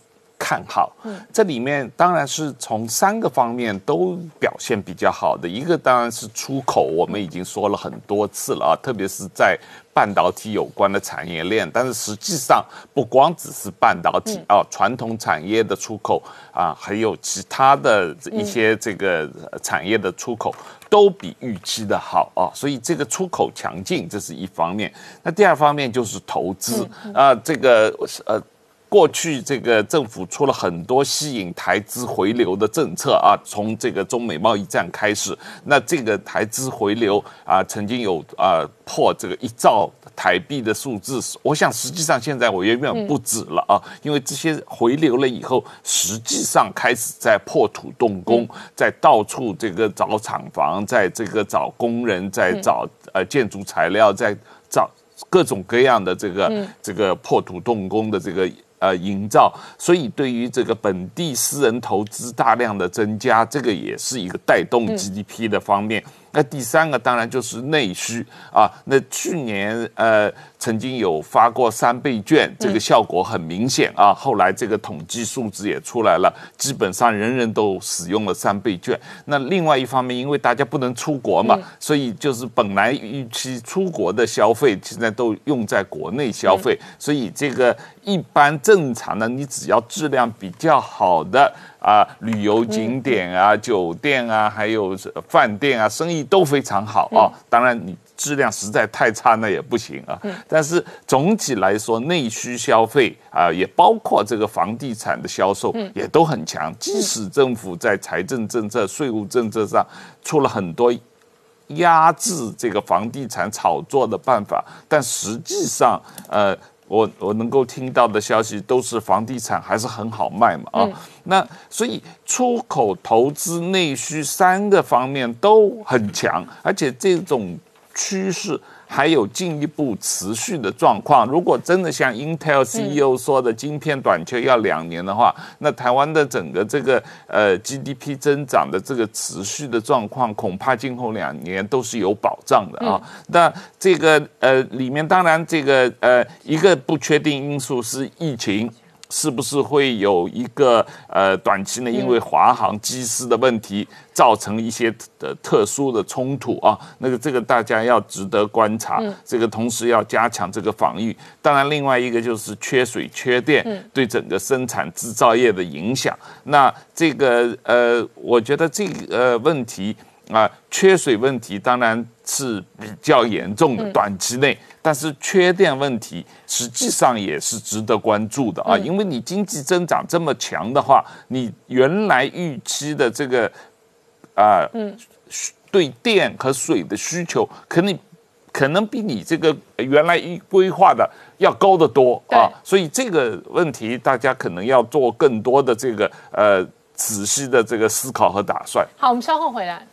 看好。嗯这里面当然是从三个方面都表现比较好的，一个当然是出口，我们已经说了很多次了啊，特别是在。半导体有关的产业链，但是实际上不光只是半导体啊，传统产业的出口啊，还有其他的一些这个产业的出口都比预期的好啊，所以这个出口强劲，这是一方面。那第二方面就是投资啊，这个呃。过去这个政府出了很多吸引台资回流的政策啊，从这个中美贸易战开始，那这个台资回流啊，曾经有啊破这个一兆台币的数字，我想实际上现在我远远不止了啊，因为这些回流了以后，实际上开始在破土动工，在到处这个找厂房，在这个找工人，在找呃建筑材料，在找各种各样的这个这个破土动工的这个。呃，营造，所以对于这个本地私人投资大量的增加，这个也是一个带动 GDP 的方面。那第三个当然就是内需啊。那去年呃曾经有发过三倍券，这个效果很明显啊。后来这个统计数字也出来了，基本上人人都使用了三倍券。那另外一方面，因为大家不能出国嘛，所以就是本来预期出国的消费，现在都用在国内消费。所以这个一般正常的，你只要质量比较好的。啊，旅游景点啊，酒店啊，还有饭店啊，生意都非常好啊。当然，你质量实在太差，那也不行啊。但是总体来说，内需消费啊，也包括这个房地产的销售，也都很强。即使政府在财政政策、税务政策上出了很多压制这个房地产炒作的办法，但实际上，呃。我我能够听到的消息都是房地产还是很好卖嘛啊，那所以出口、投资、内需三个方面都很强，而且这种趋势。还有进一步持续的状况。如果真的像 Intel CEO 说的，晶片短缺要两年的话，那台湾的整个这个呃 GDP 增长的这个持续的状况，恐怕今后两年都是有保障的啊。那这个呃里面当然这个呃一个不确定因素是疫情。是不是会有一个呃短期内因为华航机师的问题造成一些的特殊的冲突啊？那个这个大家要值得观察。这个同时要加强这个防御。当然，另外一个就是缺水缺电对整个生产制造业的影响。那这个呃，我觉得这个问题啊，缺水问题当然是比较严重的，短期内。但是缺电问题实际上也是值得关注的啊，因为你经济增长这么强的话，你原来预期的这个啊，对电和水的需求，可能可能比你这个原来预规划的要高得多啊，所以这个问题大家可能要做更多的这个呃仔细的这个思考和打算。好，我们稍后回来。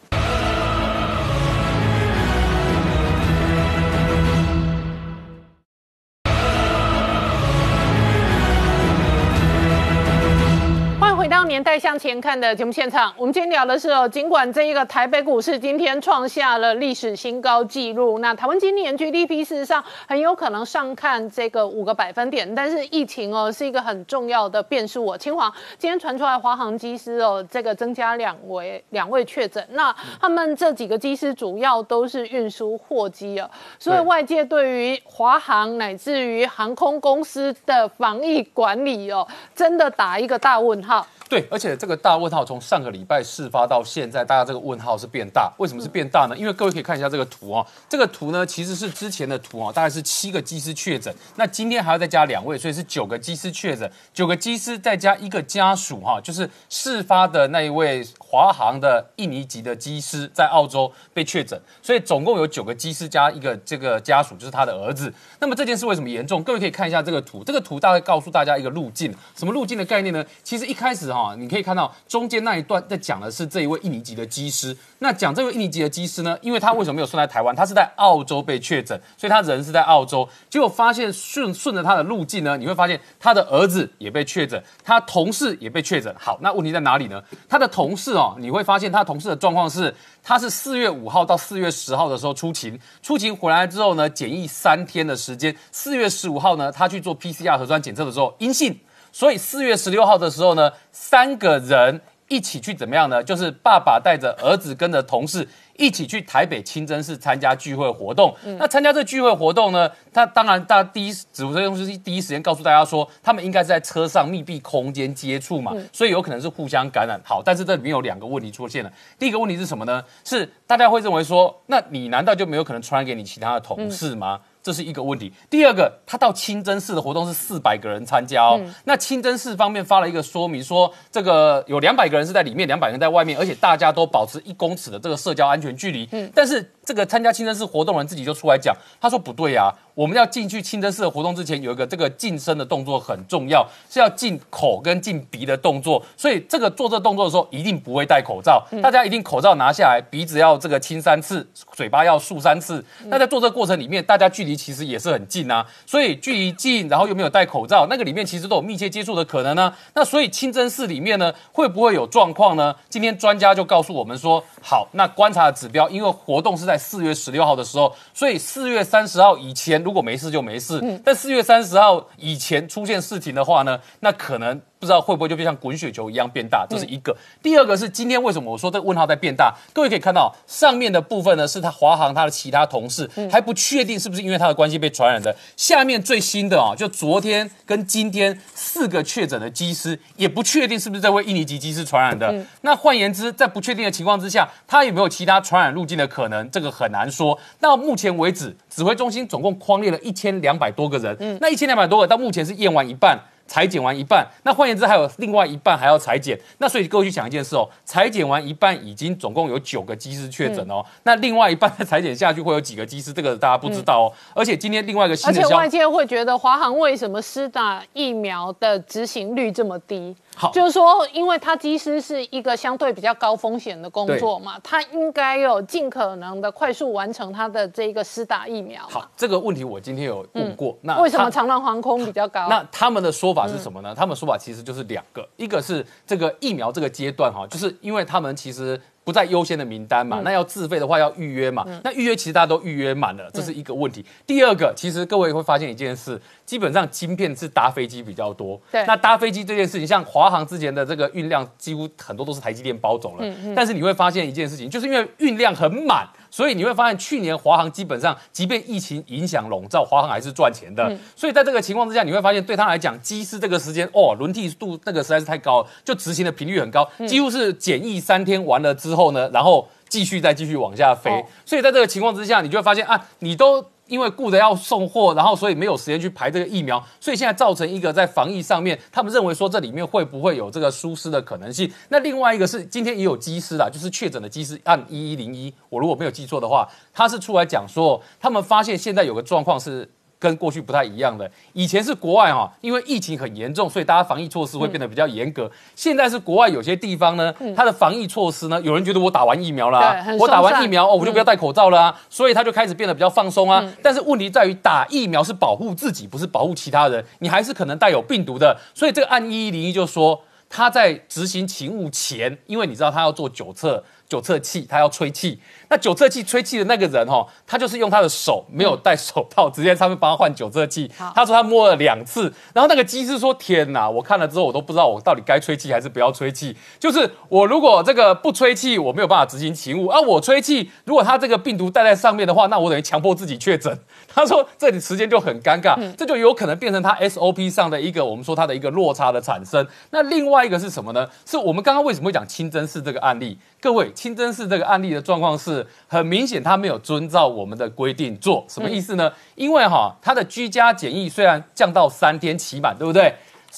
年代向前看的节目现场，我们今天聊的是哦，尽管这一个台北股市今天创下了历史新高纪录，那台湾今年 GDP 事实上很有可能上看这个五个百分点，但是疫情哦是一个很重要的变数哦。清华今天传出来华航机师哦，这个增加两位两位确诊，那他们这几个机师主要都是运输货机哦，所以外界对于华航乃至于航空公司的防疫管理哦，真的打一个大问号。对，而且这个大问号从上个礼拜事发到现在，大家这个问号是变大。为什么是变大呢？因为各位可以看一下这个图啊，这个图呢其实是之前的图啊，大概是七个机师确诊，那今天还要再加两位，所以是九个机师确诊，九个机师再加一个家属哈，就是事发的那一位华航的印尼籍的机师在澳洲被确诊，所以总共有九个机师加一个这个家属，就是他的儿子。那么这件事为什么严重？各位可以看一下这个图，这个图大概告诉大家一个路径，什么路径的概念呢？其实一开始哈，你可以看到中间那一段在讲的是这一位印尼籍的机师。那讲这位印尼籍的机师呢，因为他为什么没有算在台湾？他是在澳洲被确诊，所以他人是在澳洲。结果发现顺顺着他的路径呢，你会发现他的儿子也被确诊，他同事也被确诊。好，那问题在哪里呢？他的同事哦，你会发现他同事的状况是，他是四月五号到四月十号的时候出勤，出勤回来之后呢，检疫三天的时间，四月十五号呢，他去做 PCR 核酸检测的时候阴性。所以四月十六号的时候呢，三个人一起去怎么样呢？就是爸爸带着儿子跟着同事一起去台北清真寺参加聚会活动。那参加这聚会活动呢，他当然大家第一指挥中心第一时间告诉大家说，他们应该是在车上密闭空间接触嘛，所以有可能是互相感染。好，但是这里面有两个问题出现了。第一个问题是什么呢？是大家会认为说，那你难道就没有可能传染给你其他的同事吗？这是一个问题。第二个，他到清真寺的活动是四百个人参加哦。那清真寺方面发了一个说明，说这个有两百个人是在里面，两百人在外面，而且大家都保持一公尺的这个社交安全距离。嗯，但是这个参加清真寺活动的人自己就出来讲，他说不对呀，我们要进去清真寺的活动之前，有一个这个净身的动作很重要，是要进口跟进鼻的动作。所以这个做这动作的时候，一定不会戴口罩，大家一定口罩拿下来，鼻子要这个清三次，嘴巴要漱三次。那在做这个过程里面，大家距离其实也是很近啊，所以距离近，然后又没有戴口罩，那个里面其实都有密切接触的可能呢。那所以清真寺里面呢，会不会有状况呢？今天专家就告诉我们说，好，那观察的指标，因为活动是在四月十六号的时候，所以四月三十号以前如果没事就没事，但四月三十号以前出现事情的话呢，那可能。不知道会不会就变像滚雪球一样变大，这是一个。第二个是今天为什么我说这个问号在变大？各位可以看到上面的部分呢，是他华航他的其他同事还不确定是不是因为他的关系被传染的。下面最新的啊，就昨天跟今天四个确诊的机师也不确定是不是这位印尼籍机师传染的。那换言之，在不确定的情况之下，他有没有其他传染路径的可能？这个很难说。到目前为止，指挥中心总共框列了一千两百多个人，那一千两百多个到目前是验完一半。裁剪完一半，那换言之还有另外一半还要裁剪，那所以各位去想一件事哦，裁剪完一半已经总共有九个机师确诊哦，那另外一半再裁剪下去会有几个机师，这个大家不知道哦。而且今天另外一个新的，而且外界会觉得华航为什么施打疫苗的执行率这么低？好，就是说，因为他机师是一个相对比较高风险的工作嘛，他应该有尽可能的快速完成他的这个施打疫苗。好，这个问题我今天有问过，那为什么长龙航空比较高？那他们的说法是什么呢？他们说法其实就是两个，一个是这个疫苗这个阶段哈，就是因为他们其实。不在优先的名单嘛？那要自费的话要预约嘛？那预约其实大家都预约满了，这是一个问题。第二个，其实各位会发现一件事，基本上晶片是搭飞机比较多。对，那搭飞机这件事情，像华航之前的这个运量，几乎很多都是台积电包走了。但是你会发现一件事情，就是因为运量很满。所以你会发现，去年华航基本上，即便疫情影响笼罩，华航还是赚钱的。所以在这个情况之下，你会发现对他来讲，机师这个时间哦，轮替度那个实在是太高了，就执行的频率很高，几乎是检疫三天完了之后呢，然后继续再继续往下飞。所以在这个情况之下，你就会发现啊，你都。因为顾着要送货，然后所以没有时间去排这个疫苗，所以现在造成一个在防疫上面，他们认为说这里面会不会有这个疏失的可能性？那另外一个是今天也有机师啦，就是确诊的机师按一一零一，我如果没有记错的话，他是出来讲说，他们发现现在有个状况是。跟过去不太一样的，以前是国外哈，因为疫情很严重，所以大家防疫措施会变得比较严格。现在是国外有些地方呢，它的防疫措施呢，有人觉得我打完疫苗了，我打完疫苗哦，我就不要戴口罩了啊，所以他就开始变得比较放松啊。但是问题在于，打疫苗是保护自己，不是保护其他人，你还是可能带有病毒的。所以这个案一一零一就说，他在执行勤务前，因为你知道他要做九测。九测器，他要吹气。那九测器吹气的那个人哈，他就是用他的手，没有戴手套，直接上面帮他换九测器。他说他摸了两次，然后那个机师说：“天哪，我看了之后，我都不知道我到底该吹气还是不要吹气。就是我如果这个不吹气，我没有办法执行勤务；而我吹气，如果他这个病毒带在上面的话，那我等于强迫自己确诊。他说这里时间就很尴尬，这就有可能变成他 SOP 上的一个我们说他的一个落差的产生。那另外一个是什么呢？是我们刚刚为什么会讲清真寺这个案例？各位。清真寺这个案例的状况是很明显，他没有遵照我们的规定做，什么意思呢？因为哈，他的居家检疫虽然降到三天期满，对不对？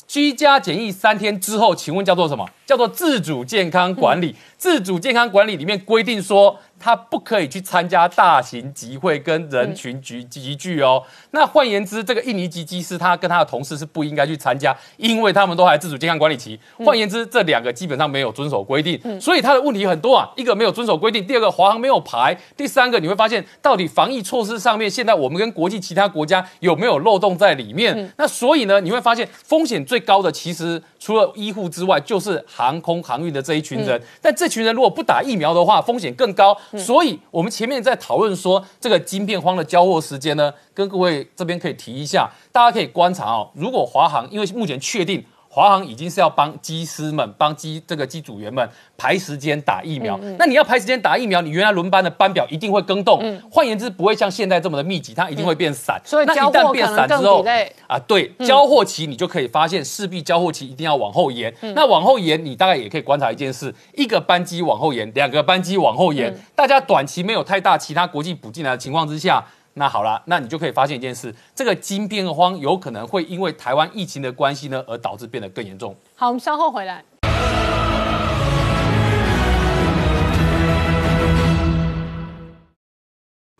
居家检疫三天之后，请问叫做什么？叫做自主健康管理。自主健康管理里面规定说。他不可以去参加大型集会跟人群聚集聚哦。那换言之，这个印尼籍机师他跟他的同事是不应该去参加，因为他们都还自主健康管理期。换言之，这两个基本上没有遵守规定，所以他的问题很多啊。一个没有遵守规定，第二个华航没有排，第三个你会发现到底防疫措施上面，现在我们跟国际其他国家有没有漏洞在里面？那所以呢，你会发现风险最高的其实除了医护之外，就是航空航运的这一群人。但这群人如果不打疫苗的话，风险更高。所以，我们前面在讨论说这个晶片荒的交货时间呢，跟各位这边可以提一下，大家可以观察哦。如果华航，因为目前确定华航已经是要帮机师们、帮机这个机组员们排时间打疫苗。嗯那你要排时间打疫苗，你原来轮班的班表一定会更动。换言之，不会像现在这么的密集，它一定会变散。嗯所以那一交货旦变散之后啊，对，交货期你就可以发现，势必交货期一定要往后延。嗯那往后延，你大概也可以观察一件事：一个班机往后延，两个班机往后延，大家短期没有太大其他国际补进来的情况之下。那好了，那你就可以发现一件事，这个金边荒有可能会因为台湾疫情的关系呢，而导致变得更严重。好，我们稍后回来。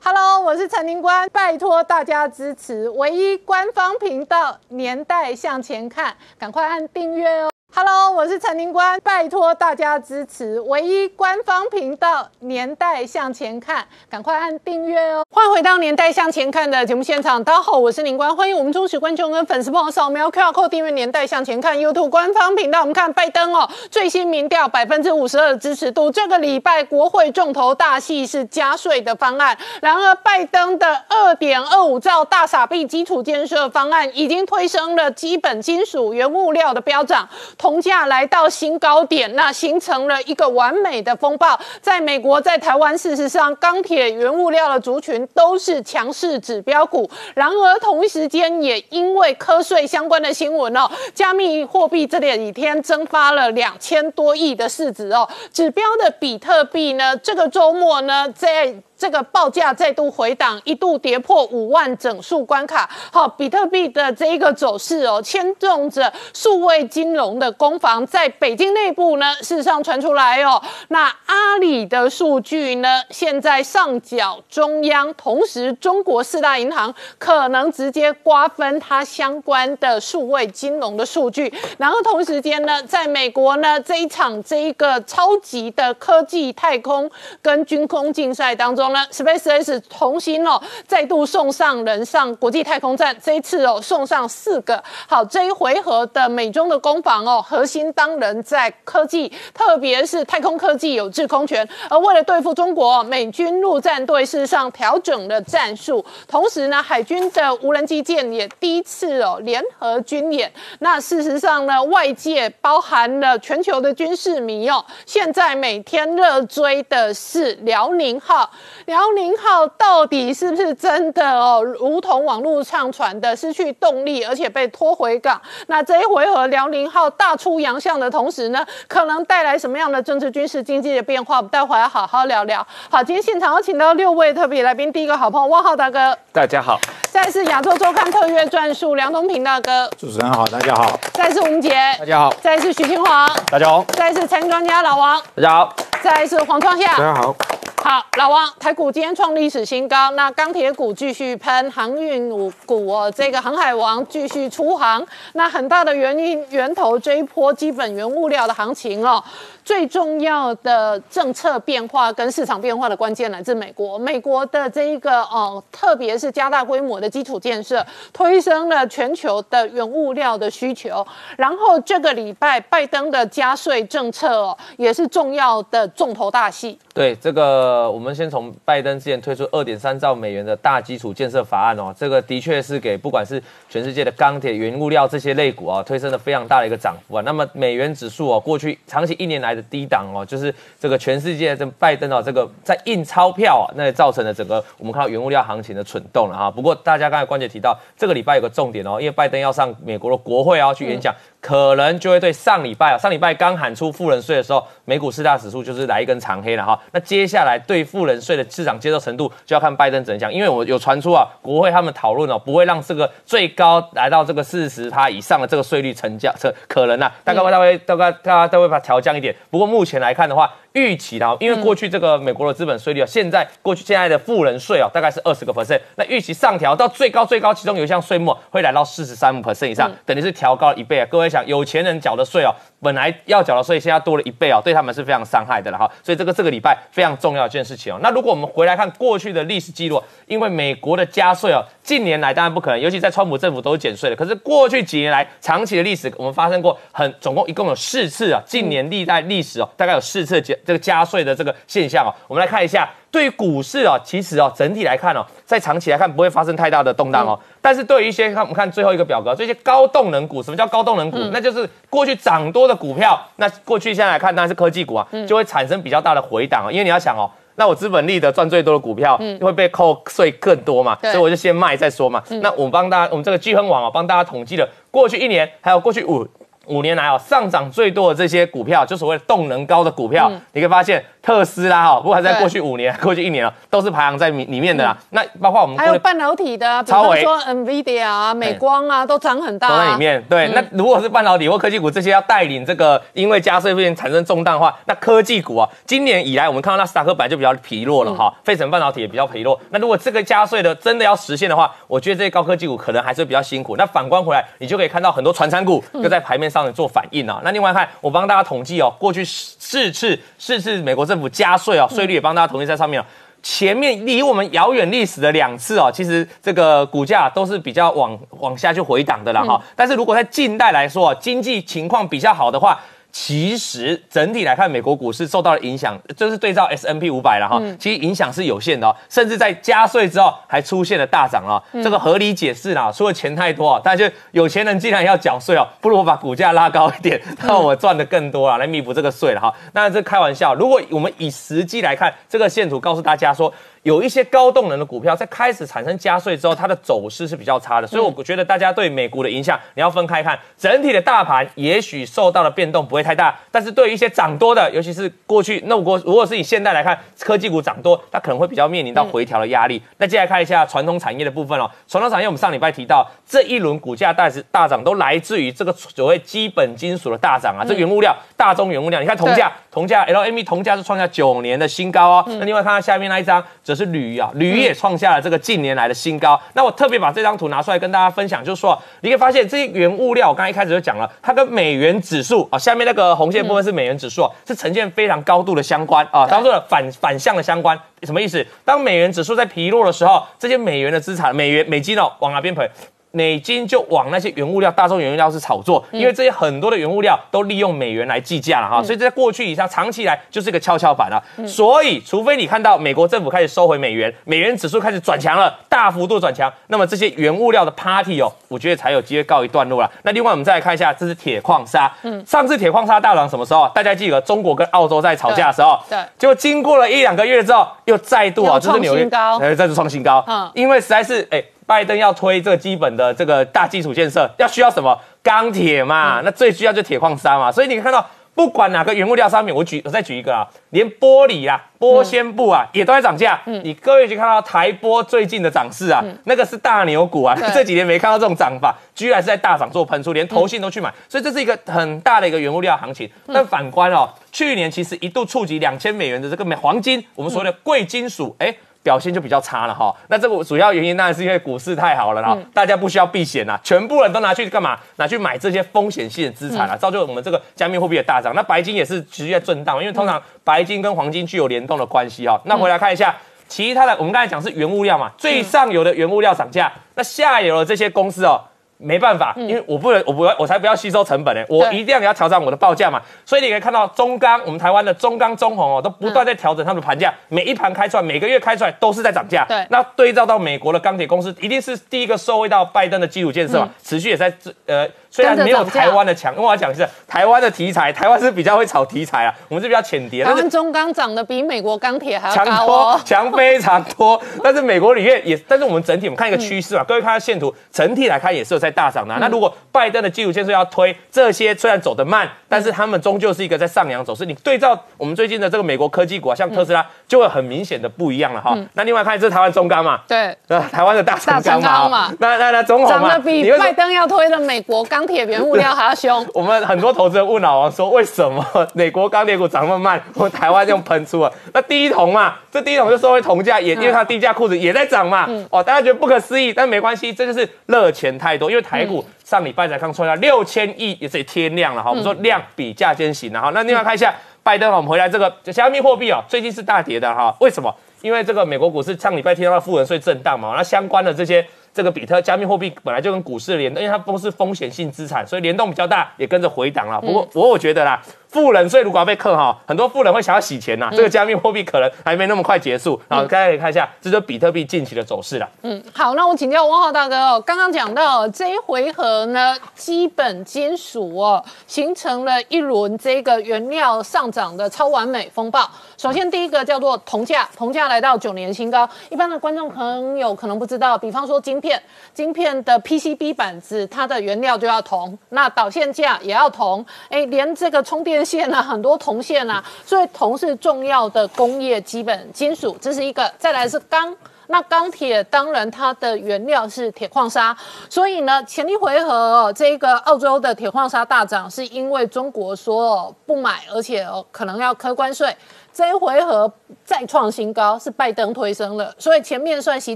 Hello，我是陈宁官，拜托大家支持唯一官方频道《年代向前看》，赶快按订阅哦。Hello，我是陈宁官，拜托大家支持唯一官方频道《年代向前看》，赶快按订阅哦。欢迎回到《年代向前看》的节目现场，大家好，我是宁官，欢迎我们忠实观众跟粉丝朋友扫描 QR code 订阅《年代向前看》YouTube 官方频道。我们看拜登哦，最新民调百分之五十二的支持度，这个礼拜国会重头大戏是加税的方案，然而拜登的二点二五兆大傻币基础建设方案已经推升了基本金属原物料的飙涨。铜价来到新高点，那形成了一个完美的风暴。在美国，在台湾，事实上，钢铁原物料的族群都是强势指标股。然而，同一时间也因为瞌睡相关的新闻哦，加密货币这几天蒸发了两千多亿的市值哦。指标的比特币呢，这个周末呢，在这个报价再度回档，一度跌破五万整数关卡。好，比特币的这一个走势哦，牵动着数位金融的攻防。在北京内部呢，事实上传出来哦，那阿里的数据呢，现在上缴中央，同时中国四大银行可能直接瓜分它相关的数位金融的数据。然后同时间呢，在美国呢，这一场这一个超级的科技太空跟军工竞赛当中。，SpaceX 重新哦再度送上人上国际太空站，这一次哦送上四个。好，这一回合的美中的攻防哦，核心当然在科技，特别是太空科技有制空权。而为了对付中国，美军陆战队事实上调整了战术，同时呢，海军的无人机舰也第一次哦联合军演。那事实上呢，外界包含了全球的军事迷哦，现在每天热追的是辽宁号。辽宁号到底是不是真的哦？如同网络上传的，失去动力，而且被拖回港。那这一回合，辽宁号大出洋相的同时呢，可能带来什么样的政治、军事、经济的变化？我们待会要好好聊聊。好，今天现场有请到六位特别来宾，第一个好朋友汪浩大哥，大家好，再是亚洲周刊特约撰述梁东平大哥，主持人好，大家好。再是吴杰，大家好，再是许清华，大家好，再是财经专家老王，大家好，再次黄创夏，大家好。好，老王，台股今天创历史新高，那钢铁股继续喷，航运股哦，这个航海王继续出航，那很大的原因源头这一波基本原物料的行情哦，最重要的政策变化跟市场变化的关键来自美国，美国的这一个哦，特别是加大规模的基础建设，推升了全球的原物料的需求，然后这个礼拜拜登的加税政策哦，也是重要的重头大戏。对这个，我们先从拜登之前推出二点三兆美元的大基础建设法案哦，这个的确是给不管是全世界的钢铁、原物料这些类股啊，推升了非常大的一个涨幅啊。那么美元指数哦，过去长期一年来低档哦，就是这个全世界这拜登哦，这个在印钞票啊，那也造成了整个我们看到原物料行情的蠢动了哈。不过大家刚才关姐提到，这个礼拜有个重点哦，因为拜登要上美国的国会啊去演讲。可能就会对上礼拜啊，上礼拜刚喊出富人税的时候，美股四大指数就是来一根长黑了哈。那接下来对富人税的市场接受程度，就要看拜登怎么讲。因为我有传出啊，国会他们讨论哦，不会让这个最高来到这个四十趴以上的这个税率成交，这可能啊，大概会大概大概大概都会把它调降一点。不过目前来看的话，预期的，因为过去这个美国的资本税率啊，现在过去现在的富人税啊，大概是二十个 percent，那预期上调到最高最高，其中有一项税目会来到四十三 percent 以上，等于是调高一倍啊。各位想，有钱人缴的税哦，本来要缴的税现在多了一倍哦，对他们是非常伤害的了哈。所以这个这个礼拜非常重要一件事情哦。那如果我们回来看过去的历史记录，因为美国的加税哦，近年来当然不可能，尤其在川普政府都是减税的，可是过去几年来长期的历史，我们发生过很总共一共有四次啊，近年历代历史哦，大概有四次减这个加税的这个现象哦。我们来看一下对于股市啊，其实哦，整体来看哦，在长期来看不会发生太大的动荡哦。但是对于一些看我们看最后一个表格，这些高动能股，什么叫高动能股？那就是过去涨多的股票，那过去现在来看当然是科技股啊，就会产生比较大的回档啊。因为你要想哦，那我资本利得赚最多的股票，会被扣税更多嘛，所以我就先卖再说嘛。那我帮大家，我们这个聚亨网啊，帮大家统计了过去一年，还有过去五。五年来哦，上涨最多的这些股票，就所谓的动能高的股票，你可以发现特斯拉哈、哦，不管在过去五年、过去一年哦，都是排行在里里面的啦。那包括我们还有半导体的啊，比超微方说 NVIDIA 啊、美光啊，都涨很大、啊。都在里面。对，那如果是半导体或科技股这些要带领这个，因为加税变产生重大的话，那科技股啊，今年以来我们看到纳斯达克本来就比较疲弱了哈，费城半导体也比较疲弱。那如果这个加税的真的要实现的话，我觉得这些高科技股可能还是比较辛苦。那反观回来，你就可以看到很多传产股就在牌面上做反应啊。那另外看，我帮大家统计哦，过去四次四次美国政府加税哦，税率也帮大家统计在上面哦。前面离我们遥远历史的两次哦，其实这个股价都是比较往往下去回档的啦哈、但是如果在近代来说，经济情况比较好的话，其实整体来看，美国股市受到的影响，就是对照 S N P 五百了哈，其实影响是有限的哦，甚至在加税之后还出现了大涨哦，这个合理解释啦，除了钱太多啊，大家就有钱人既然要缴税哦，不如我把股价拉高一点，让我赚的更多啊，来弥补这个税了哈。那这开玩笑，如果我们以实际来看，这个线图告诉大家说。有一些高动能的股票在开始产生加税之后，它的走势是比较差的，所以我觉得大家对美股的影响你要分开看。整体的大盘也许受到的变动不会太大，但是对于一些涨多的，尤其是过去那如果如果是以现在来看，科技股涨多，它可能会比较面临到回调的压力。那接下来看一下传统产业的部分哦，传统产业我们上礼拜提到这一轮股价大是大涨都来自于这个所谓基本金属的大涨啊，这原物料大宗原物料，你看铜价，铜价 LME 铜价是创下九年的新高哦。那另外看到下面那一张，则是铝啊，铝也创下了这个近年来的新高。那我特别把这张图拿出来跟大家分享，就是说你可以发现这些原物料，我刚才一开始就讲了，它跟美元指数啊，下面那个红线部分是美元指数啊，是呈现非常高度的相关啊，当做了反反向的相关。什么意思？当美元指数在疲弱的时候，这些美元的资产，美元美金哦，往哪边赔？美金就往那些原物料、大众原物料是炒作，因为这些很多的原物料都利用美元来计价了哈，所以在过去以上长期以来就是一个跷跷板啊。所以，除非你看到美国政府开始收回美元，美元指数开始转强了，大幅度转强，那么这些原物料的 party 哦，我觉得才有机会告一段落了。那另外我们再来看一下，这是铁矿砂，嗯，上次铁矿砂大涨什么时候？大家记得中国跟澳洲在吵架的时候，对对结果经过了一两个月之后，又再度啊，又这是纽约创新高呃，再次创新高，因为实在是哎。拜登要推这个基本的这个大基础建设，要需要什么钢铁嘛？那最需要就铁矿砂嘛。所以你看到，不管哪个原物料商品，我举我再举一个啊，连玻璃啊、玻纤布啊、也都在涨价。你各位去看到台玻最近的涨势啊，那个是大牛股啊，对这几年没看到这种涨法，居然是在大涨做喷出，连投信都去买，所以这是一个很大的一个原物料行情。但反观哦，去年其实一度触及两千美元的这个美黄金，我们所谓的贵金属，哎。表现就比较差了哈。那这个主要原因当然是因为股市太好了啦，大家不需要避险啦，全部人都拿去干嘛？拿去买这些风险性的资产啦，造就我们这个加密货币的大涨。那白金也是持续在震荡，因为通常白金跟黄金具有联动的关系哈。那回来看一下。其他的，我们刚才讲是原物料嘛，最上游的原物料涨价，那下游的这些公司哦，没办法，因为我不能，我不要，我才不要吸收成本呢，我一定要调整我的报价嘛。所以你可以看到中钢，我们台湾的中钢、中红哦，都不断在调整他们的盘价，每一盘开出来，每个月开出来都是在涨价。对那对照到美国的钢铁公司，一定是第一个受惠到拜登的基础建设嘛，持续也在呃。虽然没有台湾的强，因为我要讲的是台湾的题材，台湾是比较会炒题材啊，我们是比较浅碟，但是台湾中钢涨得比美国钢铁还要强哦。强非常多，但是美国里面也，但是我们整体我们看一个趋势嘛，各位看下线图，整体来看也是有在大涨的啊、那如果拜登的基础建设要推这些，虽然走得慢，但是他们终究是一个在上扬走势。你对照我们最近的这个美国科技股啊，像特斯拉，就会很明显的不一样了哈。那另外看这是台湾中钢嘛，对，呃，台湾的大成钢嘛嘛，那那那中红嘛，涨得比拜登要推的美国钢铁原物料还要凶。我们很多投资人问老王说，为什么美国钢铁股涨那么慢，我们台湾就喷出了？那第一桶嘛，这第一桶就收回铜价，也因为它低价裤子也在涨嘛。哦，大家觉得不可思议，但没关系，这就是热钱太多，因为台股上礼拜才刚创下六千亿，也是天量了哈。我们说量比价先行了哈。那另外看一下拜登，我们回来这个加密货币哦，最近是大跌的哈，为什么？因为这个美国股市上礼拜听到富人税震荡嘛，那相关的这些这个比特加密货币本来就跟股市联动，因为它都是风险性资产，所以联动比较大，也跟着回档了。不过，不过我觉得啦，富人所以如果要被克哈，很多富人会想要洗钱呐、这个加密货币可能还没那么快结束。啊大家可以看一下，这就是比特币近期的走势了。嗯，好，那我请教汪浩大哥哦，刚刚讲到这一回合呢，基本金属哦形成了一轮这个原料上涨的超完美风暴。首先第一个叫做铜价，铜价来到九年新高。一般的观众朋友可能不知道，比方说晶片，晶片的 PCB 板子，它的原料就要铜，那导线架也要铜，哎，连这个充电线啊，很多铜线啊，所以铜是重要的工业基本金属，这是一个。再来是钢。那钢铁当然它的原料是铁矿砂，所以呢，前一回合、哦、这个澳洲的铁矿砂大涨，是因为中国说、哦、不买，而且、哦、可能要科关税。这一回合再创新高，是拜登推升了，所以前面算习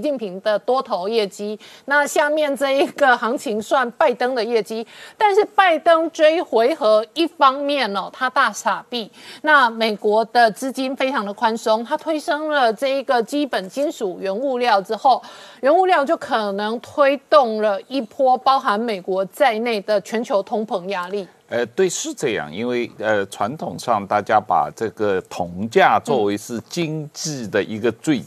近平的多头业绩，那下面这一个行情算拜登的业绩。但是拜登这一回合，一方面哦，他大傻币，那美国的资金非常的宽松，他推升了这一个基本金属原物料之后，原物料就可能推动了一波包含美国在内的全球通膨压力。呃，对，是这样，因为呃，传统上大家把这个铜价作为是经济的一个最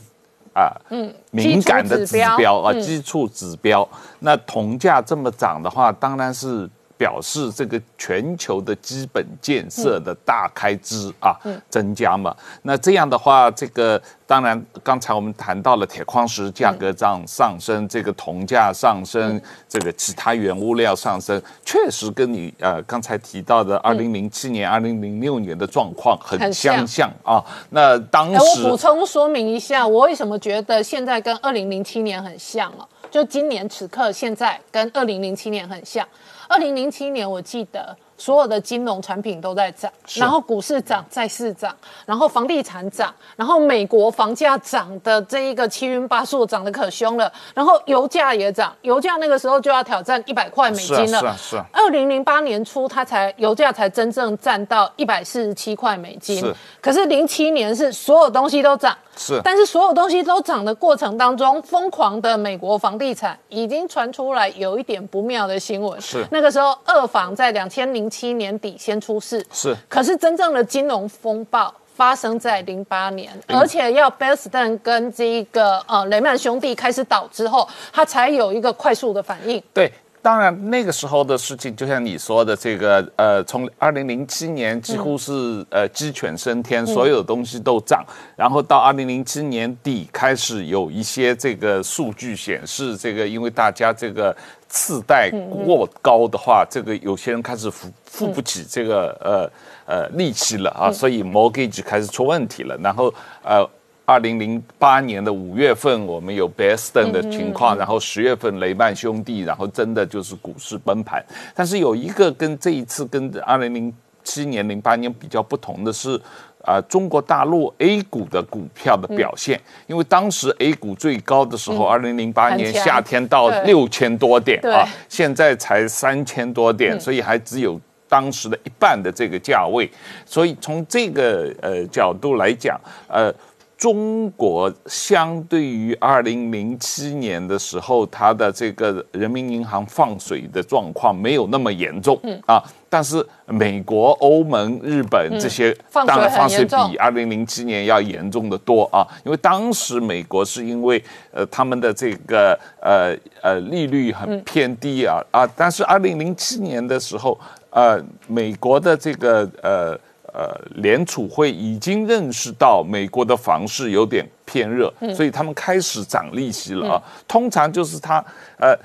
啊、嗯，敏感的指标标啊，嗯基础指标。那铜价这么涨的话，当然是表示这个全球的基本建设的大开支啊、增加嘛。那这样的话，这个当然刚才我们谈到了铁矿石价格上上升，这个铜价上升，这个其他原物料上升，确实跟你呃刚才提到的二零零七年、二零零六年的状况很相像啊。那当哎，时我补充说明一下，我为什么觉得现在跟二零零七年很像哦？就今年此刻现在跟二零零七年很像。二零零七年我记得所有的金融产品都在涨，然后股市涨，债市涨，然后房地产涨，然后美国房价涨的这一个七晕八素，涨得可凶了，然后油价也涨，油价那个时候就要挑战一百块美金了。是啊是啊二零零八年初，它才油价才真正占到一百四十七块美金。是可是零七年是所有东西都涨，是但是所有东西都涨的过程当中，疯狂的美国房地产已经传出来有一点不妙的新闻。是那个时候二房在两千零七年底先出事，是可是真正的金融风暴。发生在零八年，而且要 Bear Stearns 跟这一个呃雷曼兄弟开始倒之后，它才有一个快速的反应。对，当然那个时候的事情，就像你说的，这个呃，从二零零七年几乎是、呃鸡犬升天，所有东西都涨，然后到二零零七年底开始有一些这个数据显示，这个因为大家这个次贷过高的话，这个有些人开始付付不起这个、呃呃利息了啊，所以 mortgage 开始出问题了，然后呃。二零零八年的五月份，我们有 Beston 的情况，然后十月份雷曼兄弟，然后真的就是股市崩盘。但是有一个跟这一次跟二零零七年、零八年比较不同的是，啊、中国大陆 A 股的股票的表现，因为当时 A 股最高的时候，二零零八年夏天到对。六千多点对。啊，现在才三千多点，所以还只有。当时的一半的这个价位，所以从这个呃角度来讲，呃，中国相对于二零零七年的时候，它的这个人民银行放水的状况没有那么严重，嗯。啊，但是美国、欧盟、日本这些、放水很当然放水比二零零七年要严重的多啊，因为当时美国是因为呃他们的这个呃呃利率很偏低啊、啊，但是二零零七年的时候，呃，美国的这个呃呃联储会已经认识到美国的房市有点偏热，所以他们开始涨利息了啊。通常就是它呃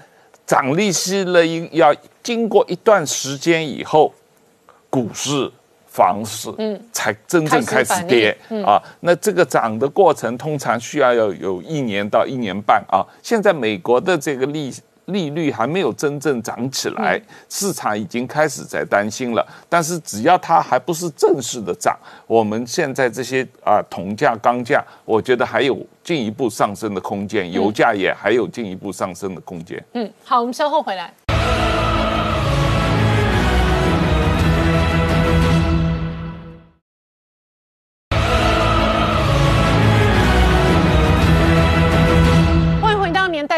涨利息了，应要经过一段时间以后，股市。房市，嗯，才真正开始跌啊。那这个涨的过程通常需要要有一年到一年半啊。现在美国的这个利利率还没有真正涨起来，市场已经开始在担心了。但是只要它还不是正式的涨，我们现在这些啊铜价、钢价，我觉得还有进一步上升的空间，油价也还有进一步上升的空间。嗯，好，我们稍后回来。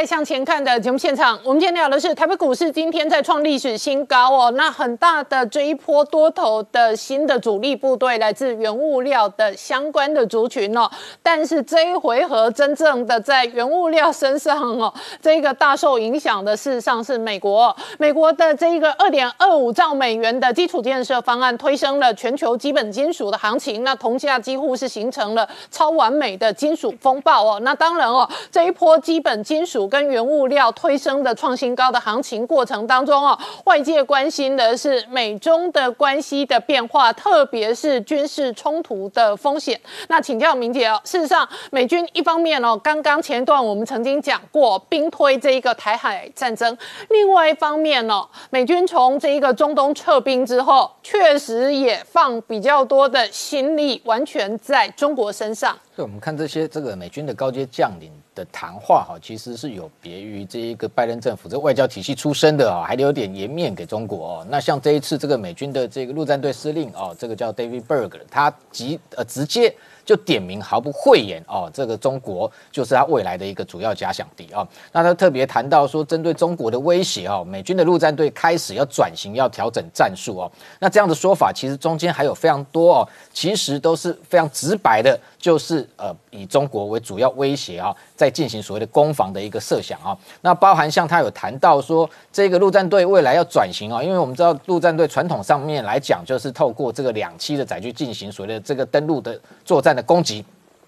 向前看的节目现场，我们今天聊的是台北股市今天在创历史新高哦。那很大的这一波多头的新的主力部队来自原物料的相关的族群哦。但是这一回合真正的在原物料身上哦，这个大受影响的事实上是美国。美国的这一个二点二五兆美元的基础建设方案推升了全球基本金属的行情，那铜价几乎是形成了超完美的金属风暴哦。那当然哦，这一波基本金属跟原物料推升的创新高的行情过程当中哦，外界关心的是美中的关系的变化，特别是军事冲突的风险。那请教明姐哦，事实上美军一方面哦，刚刚前段我们曾经讲过兵推这一个台海战争，另外一方面哦，美军从这一个中东撤兵之后，确实也放比较多的心力完全在中国身上。所以我们看这些这个美军的高阶将领的谈话哈，其实是有别于这一个拜登政府这外交体系出身的啊，还留点颜面给中国哦。那像这一次这个美军的这个陆战队司令哦，这个叫 David Berg，他直呃直接就点名毫不讳言哦，这个中国就是他未来的一个主要假想敌啊。那他特别谈到说，针对中国的威胁哦，美军的陆战队开始要转型，要调整战术哦。那这样的说法其实中间还有非常多哦，其实都是非常直白的。就是呃以中国为主要威胁啊，在进行所谓的攻防的一个设想啊，那包含像他有谈到说，这个陆战队未来要转型啊，因为我们知道陆战队传统上面来讲，就是透过这个两栖的载具进行所谓的这个登陆的作战的攻击。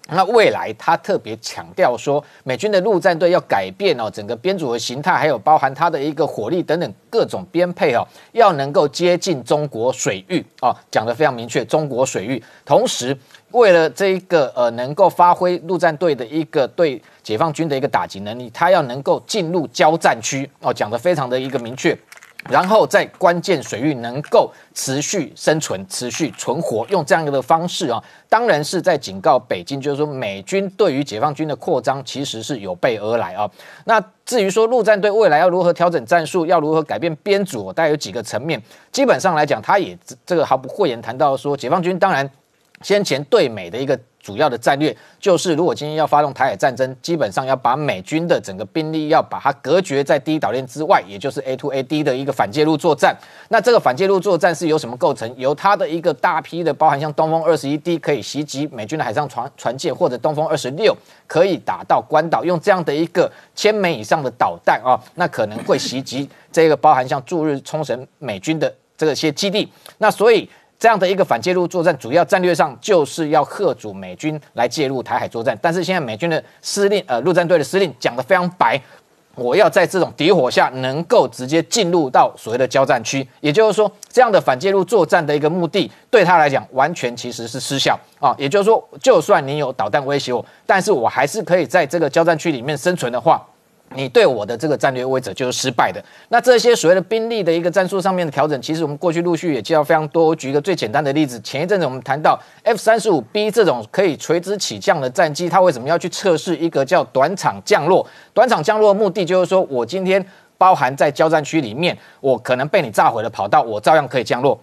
那未来他特别强调说，美军的陆战队要改变哦整个编组的形态，还有包含它的一个火力等等各种编配哦，要能够接近中国水域哦，讲得非常明确，中国水域。同时，为了这一个呃能够发挥陆战队的一个对解放军的一个打击能力，他要能够进入交战区哦，讲得非常的一个明确。然后在关键水域能够持续生存、持续存活，用这样一个方式啊，当然是在警告北京，就是说美军对于解放军的扩张其实是有备而来啊。那至于说陆战队未来要如何调整战术，要如何改变编组，大概有几个层面。基本上来讲，他也这个毫不讳言谈到说，解放军当然先前对美的一个。主要的战略就是，如果今天要发动台海战争，基本上要把美军的整个兵力要把它隔绝在第一岛链之外，也就是 A to A D 的一个反介入作战。那这个反介入作战是由什么构成？由它的一个大批的，包含像东风二十一 D 可以袭击美军的海上船船舰，或者东风二十六可以打到关岛，用这样的一个千枚以上的导弹啊，那可能会袭击这个包含像驻日冲绳美军的这些基地。那所以。这样的一个反介入作战，主要战略上就是要吓阻美军来介入台海作战。但是现在美军的司令，呃，陆战队的司令讲得非常白，我要在这种敌火下能够直接进入到所谓的交战区。也就是说，这样的反介入作战的一个目的，对他来讲完全其实是失效啊。也就是说，就算你有导弹威胁我，但是我还是可以在这个交战区里面生存的话。你对我的这个战略威慑就是失败的。那这些所谓的兵力的一个战术上面的调整，其实我们过去陆续也介绍非常多。我举一个最简单的例子，前一阵子我们谈到 F 三十五 B 这种可以垂直起降的战机，它为什么要去测试一个叫短场降落？短场降落的目的就是说我今天包含在交战区里面，我可能被你炸毁了跑道，我照样可以降落。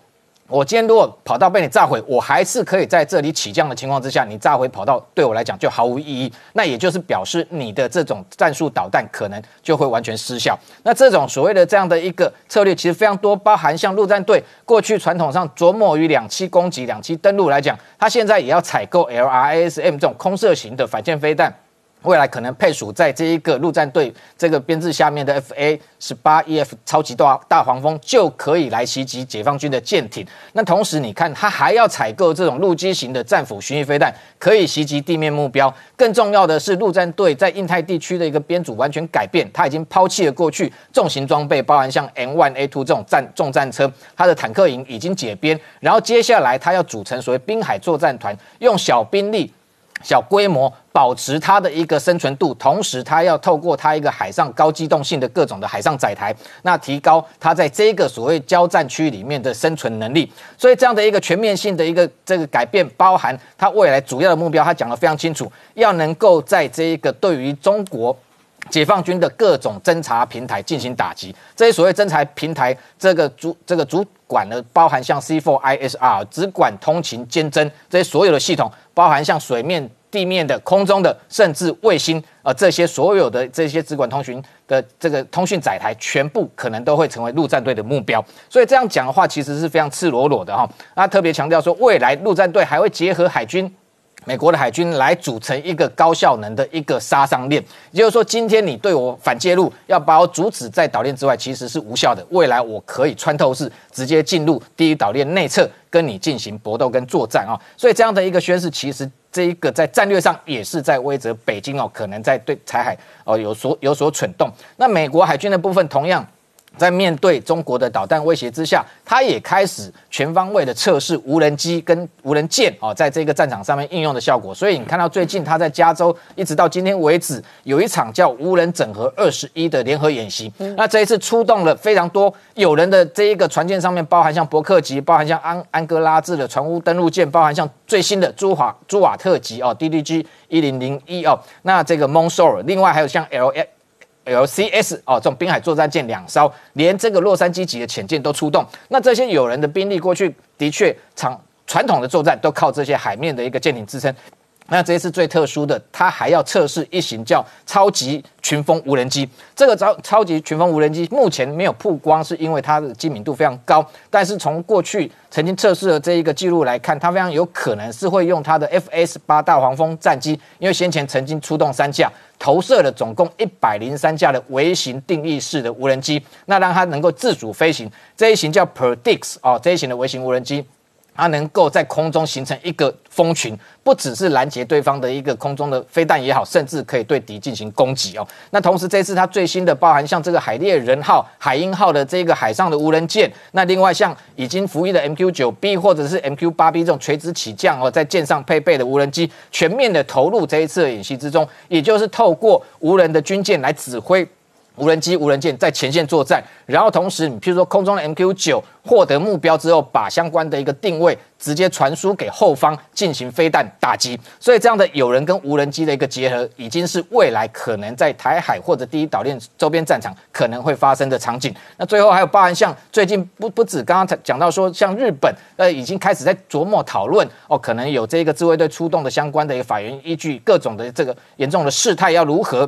我今天如果跑道被你炸毁，我还是可以在这里起降的情况之下，你炸毁跑道对我来讲就毫无意义。那也就是表示你的这种战术导弹可能就会完全失效。那这种所谓的这样的一个策略，其实非常多，包含像陆战队过去传统上琢磨于两栖攻击、两栖登陆来讲，它现在也要采购 LRASM 这种空射型的反舰飞弹。未来可能配属在这一个陆战队这个编制下面的 F A 十八 E F 超级大大黄蜂就可以来袭击解放军的舰艇。那同时，你看它还要采购这种陆基型的战斧巡弋飞弹，可以袭击地面目标。更重要的是，陆战队在印太地区的一个编组完全改变，它已经抛弃了过去重型装备，包含像 M one A two 这种战重战车，它的坦克营已经解编，然后接下来它要组成所谓滨海作战团，用小兵力。小规模保持它的一个生存度，同时它要透过它一个海上高机动性的各种的海上载台，那提高它在这个所谓交战区里面的生存能力。所以这样的一个全面性的一个这个改变，包含它未来主要的目标，它讲得非常清楚，要能够在这一个对于中国解放军的各种侦察平台进行打击。这些所谓侦察平台，这个主这个主管呢，包含像 C4ISR 只管通勤监侦这些所有的系统。包含像水面地面的、空中的，甚至卫星，呃，这些所有的这些直管通讯的这个通讯载台，全部可能都会成为陆战队的目标。所以这样讲的话，其实是非常赤裸裸的哈。那特别强调说，未来陆战队还会结合海军。美国的海军来组成一个高效能的一个杀伤链，也就是说，今天你对我反介入，要把我阻止在岛链之外，其实是无效的。未来我可以穿透式直接进入第一岛链内侧，跟你进行搏斗跟作战啊。所以这样的一个宣誓，其实这一个在战略上也是在威责北京哦，可能在对台海哦有所有所蠢动。那美国海军的部分同样。在面对中国的导弹威胁之下，他也开始全方位的测试无人机跟无人舰哦，在这个战场上面应用的效果。所以你看到最近他在加州一直到今天为止，有一场叫无人整合二十一的联合演习。那这一次出动了非常多有人的这一个船舰上面，包含像伯克级，包含像安安哥拉制的船坞登陆舰，包含像最新的朱华朱瓦特级哦，DDG 一零零一哦，那这个 Monsor，另外还有像 L。LCS 哦，这种滨海作战舰两艘，连这个洛杉矶级的潜舰都出动。那这些有人的兵力，过去的确长传统的作战都靠这些海面的一个舰艇支撑。那这一次最特殊的，它还要测试一型叫超级群风无人机。这个超超级群风无人机目前没有曝光，是因为它的机敏度非常高。但是从过去曾经测试的这一个记录来看，它非常有可能是会用它的 FS 八大黄蜂战机，因为先前曾经出动三架，投射了总共一百零三架的微型定义式的无人机，那让它能够自主飞行。这一型叫 Predix 哦，这一型的微型无人机。它能够在空中形成一个蜂群，不只是拦截对方的一个空中的飞弹也好，甚至可以对敌进行攻击哦。那同时，这次它最新的包含像这个海猎人号、海鹰号的这个海上的无人舰，那另外像已经服役的 MQ 九 B 或者是 MQ 八 B 这种垂直起降哦，在舰上配备的无人机，全面的投入这一次的演习之中，也就是透过无人的军舰来指挥。无人机、无人舰在前线作战，然后同时，你譬如说空中的 MQ 九获得目标之后，把相关的一个定位直接传输给后方进行飞弹打击。所以这样的有人跟无人机的一个结合，已经是未来可能在台海或者第一岛链周边战场可能会发生的场景。那最后还有包含像最近不不止刚刚讲到说，像日本呃已经开始在琢磨讨论哦，可能有这个自卫队出动的相关的一个法源依据，各种的这个严重的事态要如何。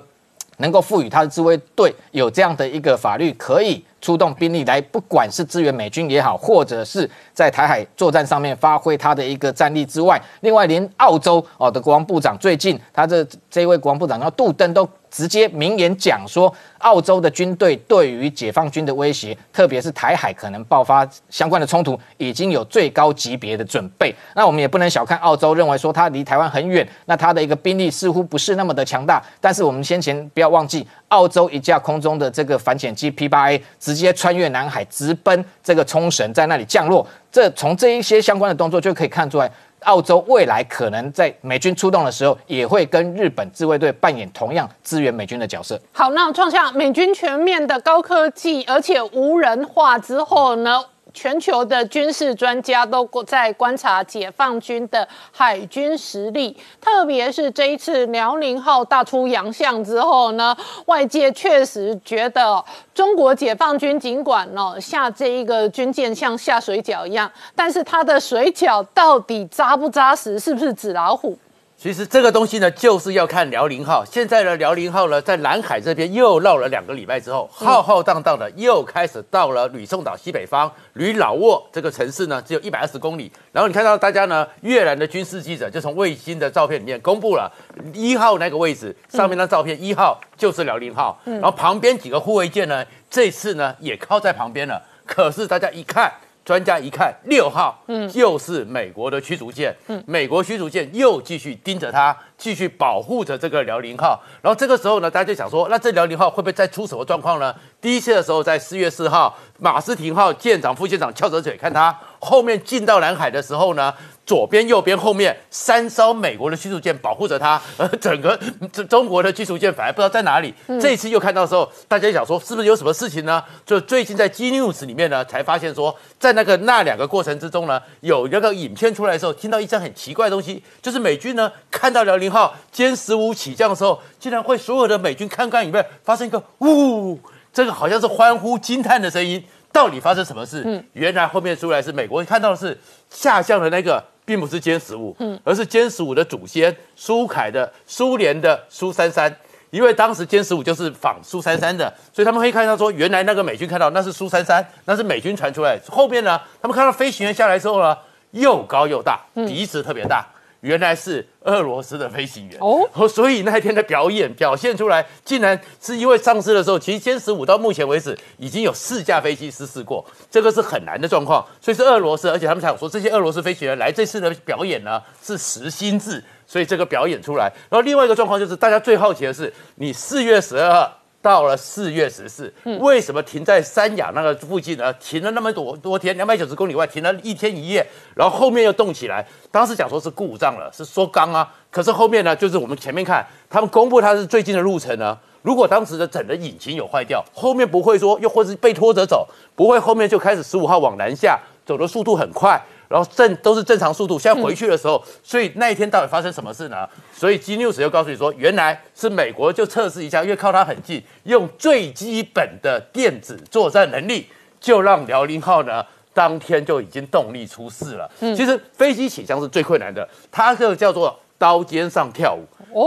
能够赋予他的自卫队有这样的一个法律，可以出动兵力来，不管是支援美军也好，或者是在台海作战上面发挥他的一个战力之外，另外连澳洲哦的国防部长最近他这这位国防部长叫杜登都。直接明言讲说，澳洲的军队对于解放军的威胁，特别是台海可能爆发相关的冲突，已经有最高级别的准备。那我们也不能小看澳洲，认为说它离台湾很远，那它的一个兵力似乎不是那么的强大。但是我们先前不要忘记，澳洲一架空中的这个反潜机 P 八 A 直接穿越南海，直奔这个冲绳，在那里降落。这从这一些相关的动作就可以看出来。澳洲未来可能在美军出动的时候，也会跟日本自卫队扮演同样支援美军的角色。好，那创下美军全面的高科技，而且无人化之后呢？全球的军事专家都在观察解放军的海军实力，特别是这一次辽宁号大出洋相之后呢，外界确实觉得中国解放军尽管哦下这一个军舰像下水饺一样，但是它的水饺到底扎不扎实，是不是纸老虎？其实这个东西呢，就是要看辽宁号。现在的辽宁号呢，在南海这边又绕了两个礼拜之后，浩浩荡荡的又开始到了吕宋岛西北方，吕老挝这个城市呢，只有一百二十公里。然后你看到大家呢，越南的军事记者就从卫星的照片里面公布了一号那个位置上面那照片，一号就是辽宁号。然后旁边几个护卫舰呢，这次呢也靠在旁边了。可是大家一看。专家一看，六号，嗯，又是美国的驱逐舰，嗯，美国驱逐舰又继续盯着它，继续保护着这个辽宁号。然后这个时候呢，大家就想说，那这辽宁号会不会再出什么状况呢？第一次的时候，在四月四号，马斯廷号舰长、副舰长翘着嘴看他，后面进到南海的时候呢？左边、右边、后面三艘美国的驱逐舰保护着它，而 整个中中国的驱逐舰反而不知道在哪里。这一次又看到的时候，大家想说是不是有什么事情呢？就最近在 G News 里面呢，才发现说，在那个那两个过程之中呢，有那个影片出来的时候，听到一张很奇怪的东西，就是美军呢看到辽宁号歼十五起降的时候，竟然会所有的美军看看里面发生一个呜，这个好像是欢呼惊叹的声音。到底发生什么事？嗯，原来后面出来是美国看到的是下降的那个。并不是歼十五，嗯，而是歼十五的祖先苏凯的苏联的苏三三。因为当时歼十五就是仿苏三三的，所以他们会看到说，原来那个美军看到那是苏三三，那是美军传出来。后面呢，他们看到飞行员下来之后呢，又高又大，鼻子特别大，原来是俄罗斯的飞行员哦。所以那一天的表演表现出来，竟然是因为上市的时候，其实歼十五到目前为止已经有四架飞机失事过，这个是很难的状况。所以是俄罗斯，而且他们想说，这些俄罗斯飞行员来这次的表演呢，是实心制。所以这个表演出来，然后另外一个状况就是，大家最好奇的是，你四月十二到了四月十四，为什么停在三亚那个附近呢？停了那么多多天，两百九十公里外停了一天一夜，然后后面又动起来。当时讲说是故障了，是缩缸啊。可是后面呢，就是我们前面看他们公布它是最近的路程呢。如果当时的整个引擎有坏掉，后面不会说又或是被拖着走，不会后面就开始十五号往南下，走的速度很快。然后正都是正常速度，现在回去的时候，所以那一天到底发生什么事呢？所以 G News 又告诉你说，原来是美国就测试一下，因为靠它很近，用最基本的电子作战能力，就让辽宁号呢当天就已经动力出事了。嗯其实飞机起降是最困难的，它这个叫做刀尖上跳舞。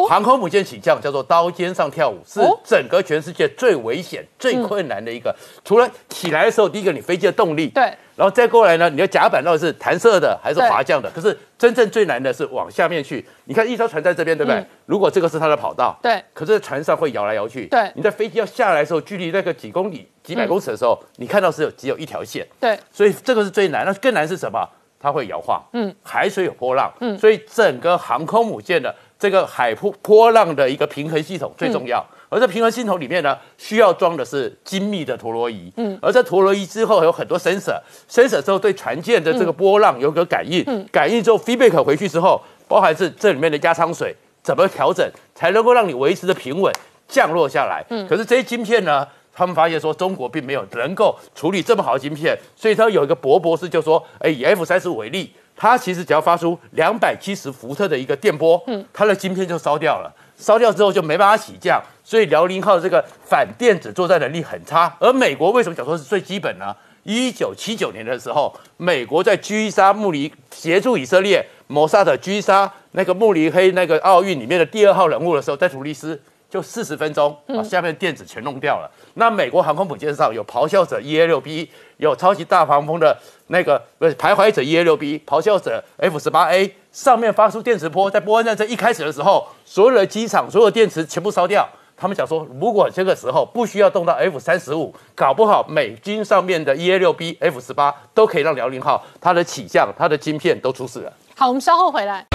航空母舰起降叫做刀尖上跳舞，是整个全世界最危险、最困难的一个。除了起来的时候，第一个你飞机的动力，对，然后再过来呢，你的甲板到底是弹射的还是滑降的？可是真正最难的是往下面去。你看一艘船在这边，对不对？如果这个是它的跑道，对，可是船上会摇来摇去。对，你在飞机要下来的时候，距离那个几公里、几百公尺的时候，你看到是有只有一条线。对，所以这个是最难。那更难是什么？它会摇晃。嗯，海水有波浪。嗯，所以整个航空母舰的。这个海波波浪的一个平衡系统最重要，而在平衡系统里面呢，需要装的是精密的陀螺仪。嗯，而在陀螺仪之后有很多 sensor，sensor 之后对船舰的这个波浪有个感应，感应之后 feedback 回去之后，包含是这里面的压舱水怎么调整，才能够让你维持的平稳降落下来。嗯，可是这些晶片呢，他们发现说中国并没有能够处理这么好的晶片，所以他有一个博博士就说，哎，以 F 三十五为例。它其实只要发出两百七十伏特的一个电波，嗯，它的晶片就烧掉了。烧掉之后就没办法起降，所以辽宁号这个反电子作战能力很差。而美国为什么讲说是最基本呢？一九七九年的时候，美国在狙杀慕尼协助以色列谋杀的狙杀那个慕尼黑那个奥运里面的第二号人物的时候，在图利斯就四十分钟把下面电子全弄掉了。那美国航空母舰上有咆哮者 E A 六 B，有超级大黄蜂的。那个不是徘徊者 E A 六 B，咆哮者 F 十八 A，上面发出电磁波，在波恩战争一开始的时候，所有的机场所有电池全部烧掉。他们想说，如果这个时候不需要动到 F 三十五，搞不好美军上面的 E A 六 B、F 十八都可以让辽宁号它的起降、它的晶片都出事了。好，我们稍后回来。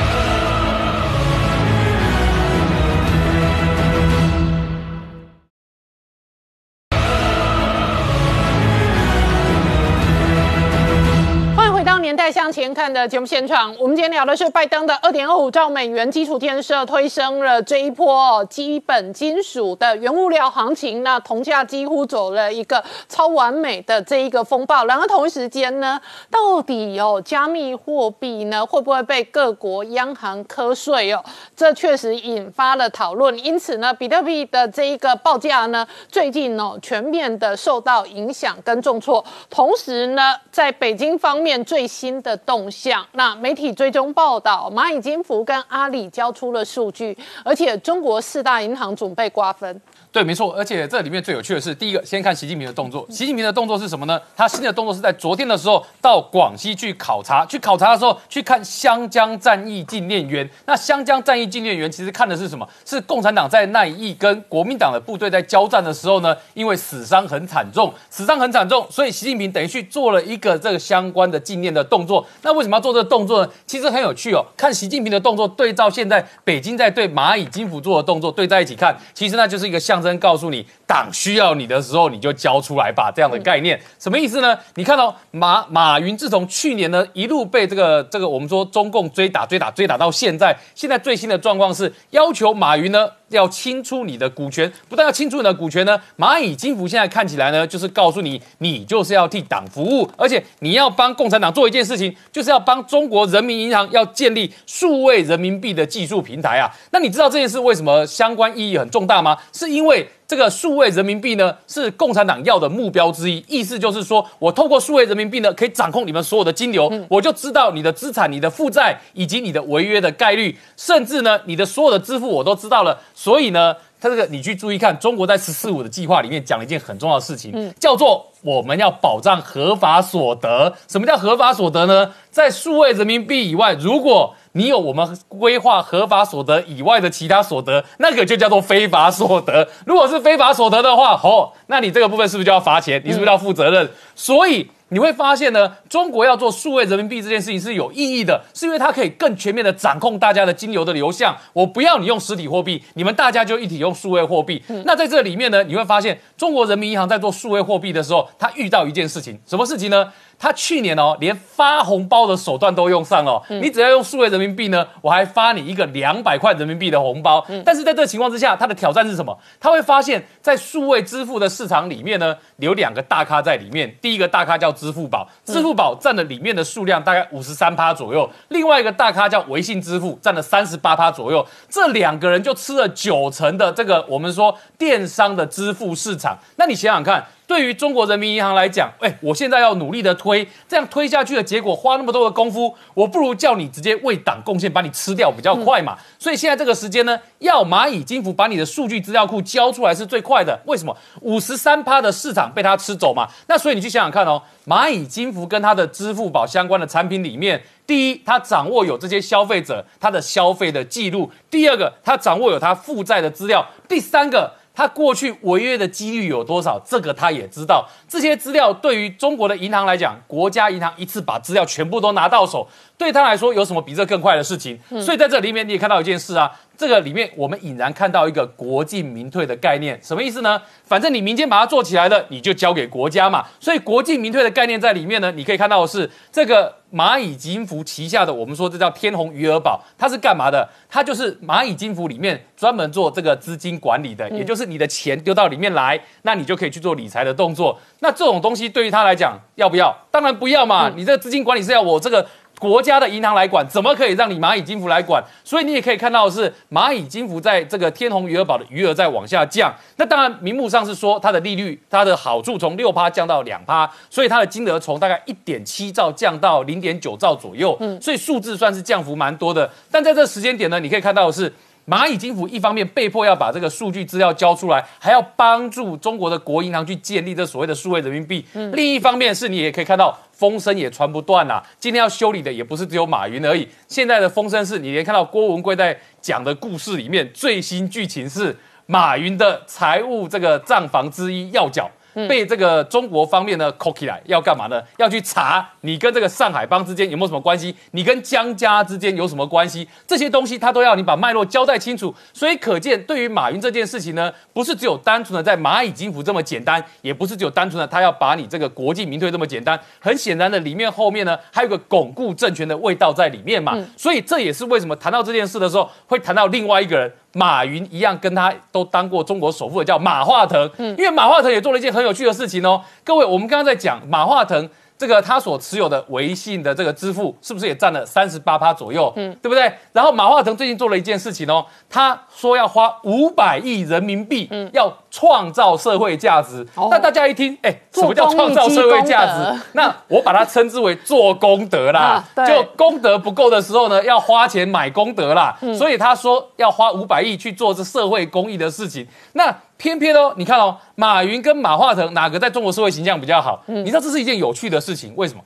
年代向前看的节目现场，我们今天聊的是拜登的二点二五兆美元基础建设推升了这一波基本金属的原物料行情，那铜价几乎走了一个超完美的这一个风暴。然而同一时间呢，到底哦加密货币呢会不会被各国央行瞌睡哦？这确实引发了讨论。因此呢，比特币的这一个报价呢，最近哦全面的受到影响跟重挫。同时呢，在北京方面最新的动向，那媒体追踪报道，蚂蚁金服跟阿里交出了数据，而且中国四大银行准备瓜分。对，没错，而且这里面最有趣的是，第一个先看习近平的动作。习近平的动作是什么呢？他新的动作是在昨天的时候到广西去考察，去考察的时候去看湘江战役纪念园。那湘江战役纪念园其实看的是什么？是共产党在那一跟国民党的部队在交战的时候呢，因为死伤很惨重，死伤很惨重，所以习近平等于去做了一个这个相关的纪念的动作。那为什么要做这个动作呢？其实很有趣哦。看习近平的动作对照现在北京在对蚂蚁金服做的动作对在一起看，其实那就是一个像。告诉你，党需要你的时候，你就交出来吧，这样的概念什么意思呢？你看到马马云自从去年呢一路被这个这个我们说中共追打追打追打到现在，现在最新的状况是要求马云呢。要清出你的股权，不但要清出你的股权呢，蚂蚁金服现在看起来呢，就是告诉你，你就是要替党服务，而且你要帮共产党做一件事情，就是要帮中国人民银行要建立数位人民币的技术平台啊。那你知道这件事为什么相关意义很重大吗？是因为。这个数位人民币呢是共产党要的目标之一，意思就是说我透过数位人民币呢可以掌控你们所有的金流，我就知道你的资产、你的负债以及你的违约的概率，甚至呢你的所有的支付我都知道了，所以呢。它这个你去注意看，中国在“十四五”的计划里面讲了一件很重要的事情，叫做我们要保障合法所得。什么叫合法所得呢？在数位人民币以外，如果你有我们规划合法所得以外的其他所得，那个就叫做非法所得。如果是非法所得的话，哦，那你这个部分是不是就要罚钱？你是不是要负责任？所以。你会发现呢，中国要做数位人民币这件事情是有意义的，是因为它可以更全面的掌控大家的金流的流向。我不要你用实体货币，你们大家就一体用数位货币。那在这里面呢，你会发现中国人民银行在做数位货币的时候，它遇到一件事情，什么事情呢？他去年哦，连发红包的手段都用上了。你只要用数位人民币呢，我还发你一个两百块人民币的红包。但是在这个情况之下，他的挑战是什么？他会发现，在数位支付的市场里面呢，有两个大咖在里面。第一个大咖叫支付宝，支付宝占了里面的数量大概五十三趴左右。另外一个大咖叫微信支付，占了三十八趴左右。这两个人就吃了九成的这个我们说电商的支付市场。那你想想看。对于中国人民银行来讲，哎，我现在要努力的推，这样推下去的结果，花那么多的功夫，我不如叫你直接为党贡献，把你吃掉比较快嘛。所以现在这个时间呢，要蚂蚁金服把你的数据资料库交出来是最快的。为什么？五十三趴的市场被它吃走嘛。那所以你去想想看哦，蚂蚁金服跟它的支付宝相关的产品里面，第一，它掌握有这些消费者他的消费的记录；第二个，它掌握有他负债的资料；第三个。他过去违约的几率有多少？这个他也知道。这些资料对于中国的银行来讲，国家银行一次把资料全部都拿到手，对他来说有什么比这更快的事情？所以在这里面你也看到一件事啊，这个里面我们隐然看到一个国进民退的概念，什么意思呢？反正你民间把它做起来了，你就交给国家嘛。所以国进民退的概念在里面呢，你可以看到的是这个。蚂蚁金服旗下的，我们说这叫天弘余额宝，它是干嘛的？它就是蚂蚁金服里面专门做这个资金管理的，也就是你的钱丢到里面来，那你就可以去做理财的动作。那这种东西对于他来讲，要不要？当然不要嘛！你这个资金管理是要我这个。国家的银行来管，怎么可以让你蚂蚁金服来管？所以你也可以看到是，蚂蚁金服在这个天弘余额宝的余额在往下降。那当然，明目上是说它的利率，它的好处从六趴降到两趴，所以它的金额从大概一点七兆降到零点九兆左右。嗯，所以数字算是降幅蛮多的。但在这时间点呢，你可以看到的是。蚂蚁金服一方面被迫要把这个数据资料交出来，还要帮助中国的国银行去建立这所谓的数位人民币。另一方面是你也可以看到风声也传不断呐。今天要修理的也不是只有马云而已。现在的风声是你连看到郭文贵在讲的故事里面最新剧情是马云的财务这个账房之一要缴。被这个中国方面呢扣起来，要干嘛呢？要去查你跟这个上海帮之间有没有什么关系？你跟江家之间有什么关系？这些东西他都要你把脉络交代清楚。所以可见，对于马云这件事情呢，不是只有单纯的在蚂蚁金服这么简单，也不是只有单纯的他要把你这个国际民退这么简单。很显然的，里面后面呢还有个巩固政权的味道在里面嘛。所以这也是为什么谈到这件事的时候，会谈到另外一个人。马云一样，跟他都当过中国首富的叫马化腾，嗯，因为马化腾也做了一件很有趣的事情哦。各位，我们刚刚在讲马化腾。这个他所持有的微信的这个支付，是不是也占了三十八趴左右？嗯，对不对？然后马化腾最近做了一件事情哦，他说要花五百亿人民币，嗯，要创造社会价值。那大家一听，哎，什么叫创造社会价值？那我把它称之为做功德啦。就功德不够的时候呢，要花钱买功德啦。所以他说要花五百亿去做这社会公益的事情。那偏偏哦，你看哦，马云跟马化腾哪个在中国社会形象比较好？你知道这是一件有趣的事情，为什么？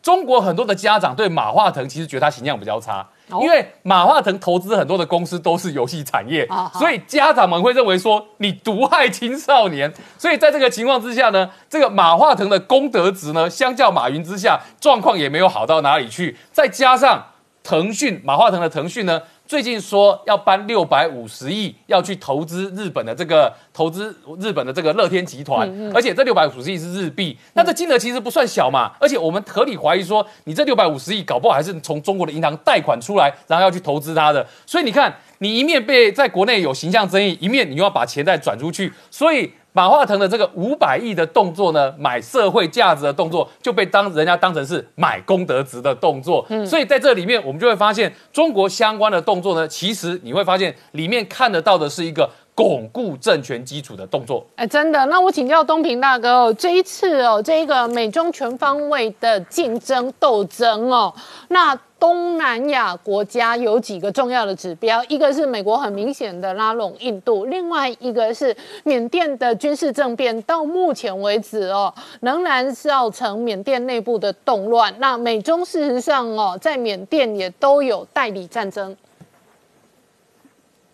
中国很多的家长对马化腾其实觉得他形象比较差，因为马化腾投资很多的公司都是游戏产业，所以家长们会认为说你毒害青少年。所以在这个情况之下呢，这个马化腾的功德值呢，相较马云之下，状况也没有好到哪里去。再加上腾讯，马化腾的腾讯呢？最近说要搬六百五十亿，要去投资日本的这个投资日本的这个乐天集团，而且这六百五十亿是日币，那这金额其实不算小嘛。而且我们合理怀疑说，你这六百五十亿搞不好还是从中国的银行贷款出来，然后要去投资它的。所以你看，你一面被在国内有形象争议，一面你又要把钱再转出去，所以。马化腾的这个五百亿的动作呢，买社会价值的动作，就被当人家当成是买功德值的动作。嗯，所以在这里面，我们就会发现中国相关的动作呢，其实你会发现里面看得到的是一个。巩固政权基础的动作。哎，真的。那我请教东平大哥哦，这一次哦，这个美中全方位的竞争斗争哦，那东南亚国家有几个重要的指标，一个是美国很明显的拉拢印度，另外一个是缅甸的军事政变，到目前为止哦，仍然造成缅甸内部的动乱。那美中事实上哦，在缅甸也都有代理战争。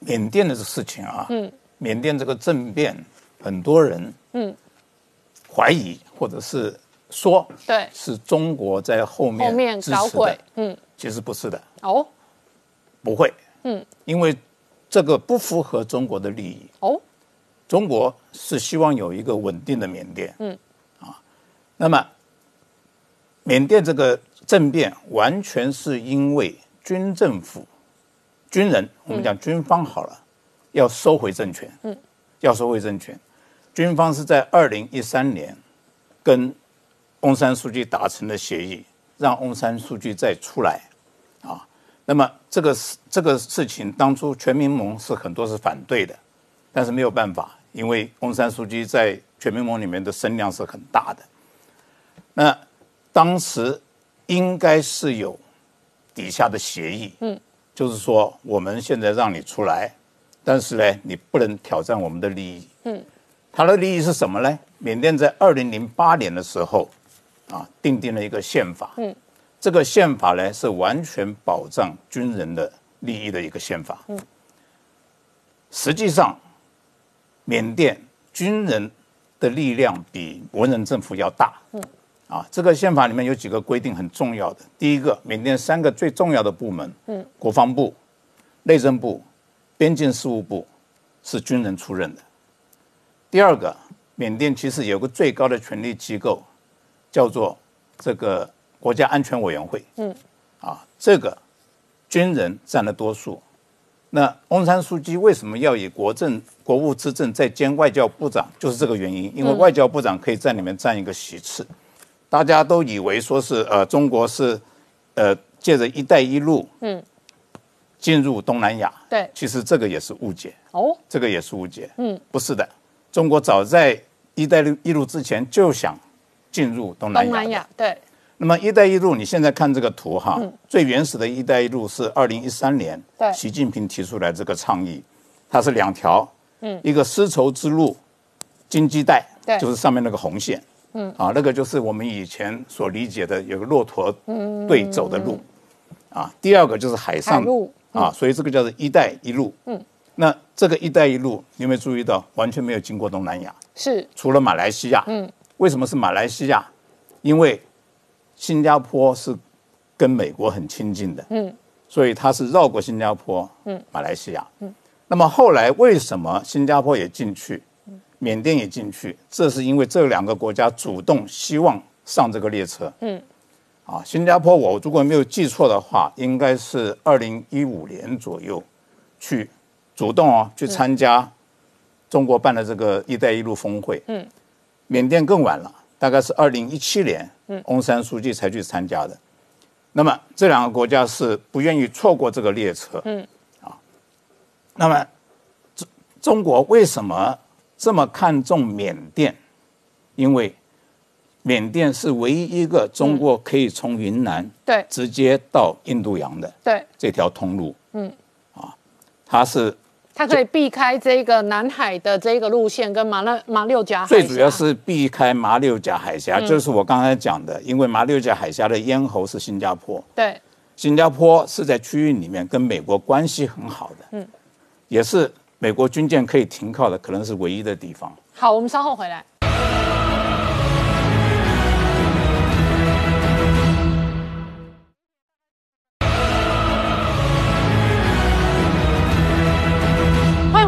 缅甸的这事情啊，嗯，缅甸这个政变，很多人嗯。怀疑或者是说，对，是中国在后面后面搞鬼，嗯，其实不是的，哦，不会，嗯，因为这个不符合中国的利益，哦，中国是希望有一个稳定的缅甸，嗯，啊，那么缅甸这个政变完全是因为军政府。军人，我们讲军方好了，要收回政权。嗯，要收回政权。军方是在二零一三年跟翁山书记达成了协议，让翁山书记再出来。啊，那么这个事这个事情当初全民盟是很多是反对的，但是没有办法，因为翁山书记在全民盟里面的声量是很大的。那当时应该是有底下的协议。嗯。就是说，我们现在让你出来，但是呢，你不能挑战我们的利益。嗯，他的利益是什么呢？缅甸在二零零八年的时候，啊，订定了一个宪法。嗯，这个宪法呢是完全保障军人的利益的一个宪法。嗯，实际上，缅甸军人的力量比文人政府要大。嗯。啊，这个宪法里面有几个规定很重要的。第一个，缅甸三个最重要的部门，嗯，国防部、内政部、边境事务部是军人出任的。第二个，缅甸其实有个最高的权力机构，叫做这个国家安全委员会，嗯，啊，这个军人占了多数。那翁山书记为什么要以国政、国务资政再兼外交部长？就是这个原因，因为外交部长可以在里面占一个席次。大家都以为说是呃中国是，呃借着“一带一路”嗯。进入东南亚，对，其实这个也是误解哦，这个也是误解，嗯，不是的，中国早在“一带一路”之前就想进入东南亚，东南亚对。那么“一带一路”，你现在看这个图哈，最原始的一带一路是二零一三年，对，习近平提出来这个倡议，它是两条，嗯，一个丝绸之路经济带，对，就是上面那个红线。嗯啊，那个就是我们以前所理解的有个骆驼对走的路，啊，第二个就是海上路啊，所以这个叫做“一带一路”。嗯，那这个“一带一路”你有没有注意到，完全没有经过东南亚？是，除了马来西亚。嗯，为什么是马来西亚？因为新加坡是跟美国很亲近的。嗯，所以它是绕过新加坡。嗯，马来西亚。嗯，那么后来为什么新加坡也进去？缅甸也进去，这是因为这两个国家主动希望上这个列车。嗯，啊，新加坡我如果没有记错的话，应该是二零一五年左右去主动哦去参加中国办的这个“一带一路”峰会。嗯，缅甸更晚了，大概是二零一七年，嗯翁山书记才去参加的。那么这两个国家是不愿意错过这个列车。嗯，啊，那么中中国为什么？这么看重缅甸，因为缅甸是唯一一个中国可以从云南对。直接到印度洋的对。这条通路，嗯。啊，它是它可以避开这个南海的这个路线跟马六马六甲，最主要是避开马六甲海峡，就是我刚才讲的，因为马六甲海峡的咽喉是新加坡，对，新加坡是在区域里面跟美国关系很好的，嗯，也是。美国军舰可以停靠的，可能是唯一的地方。好，我们稍后回来。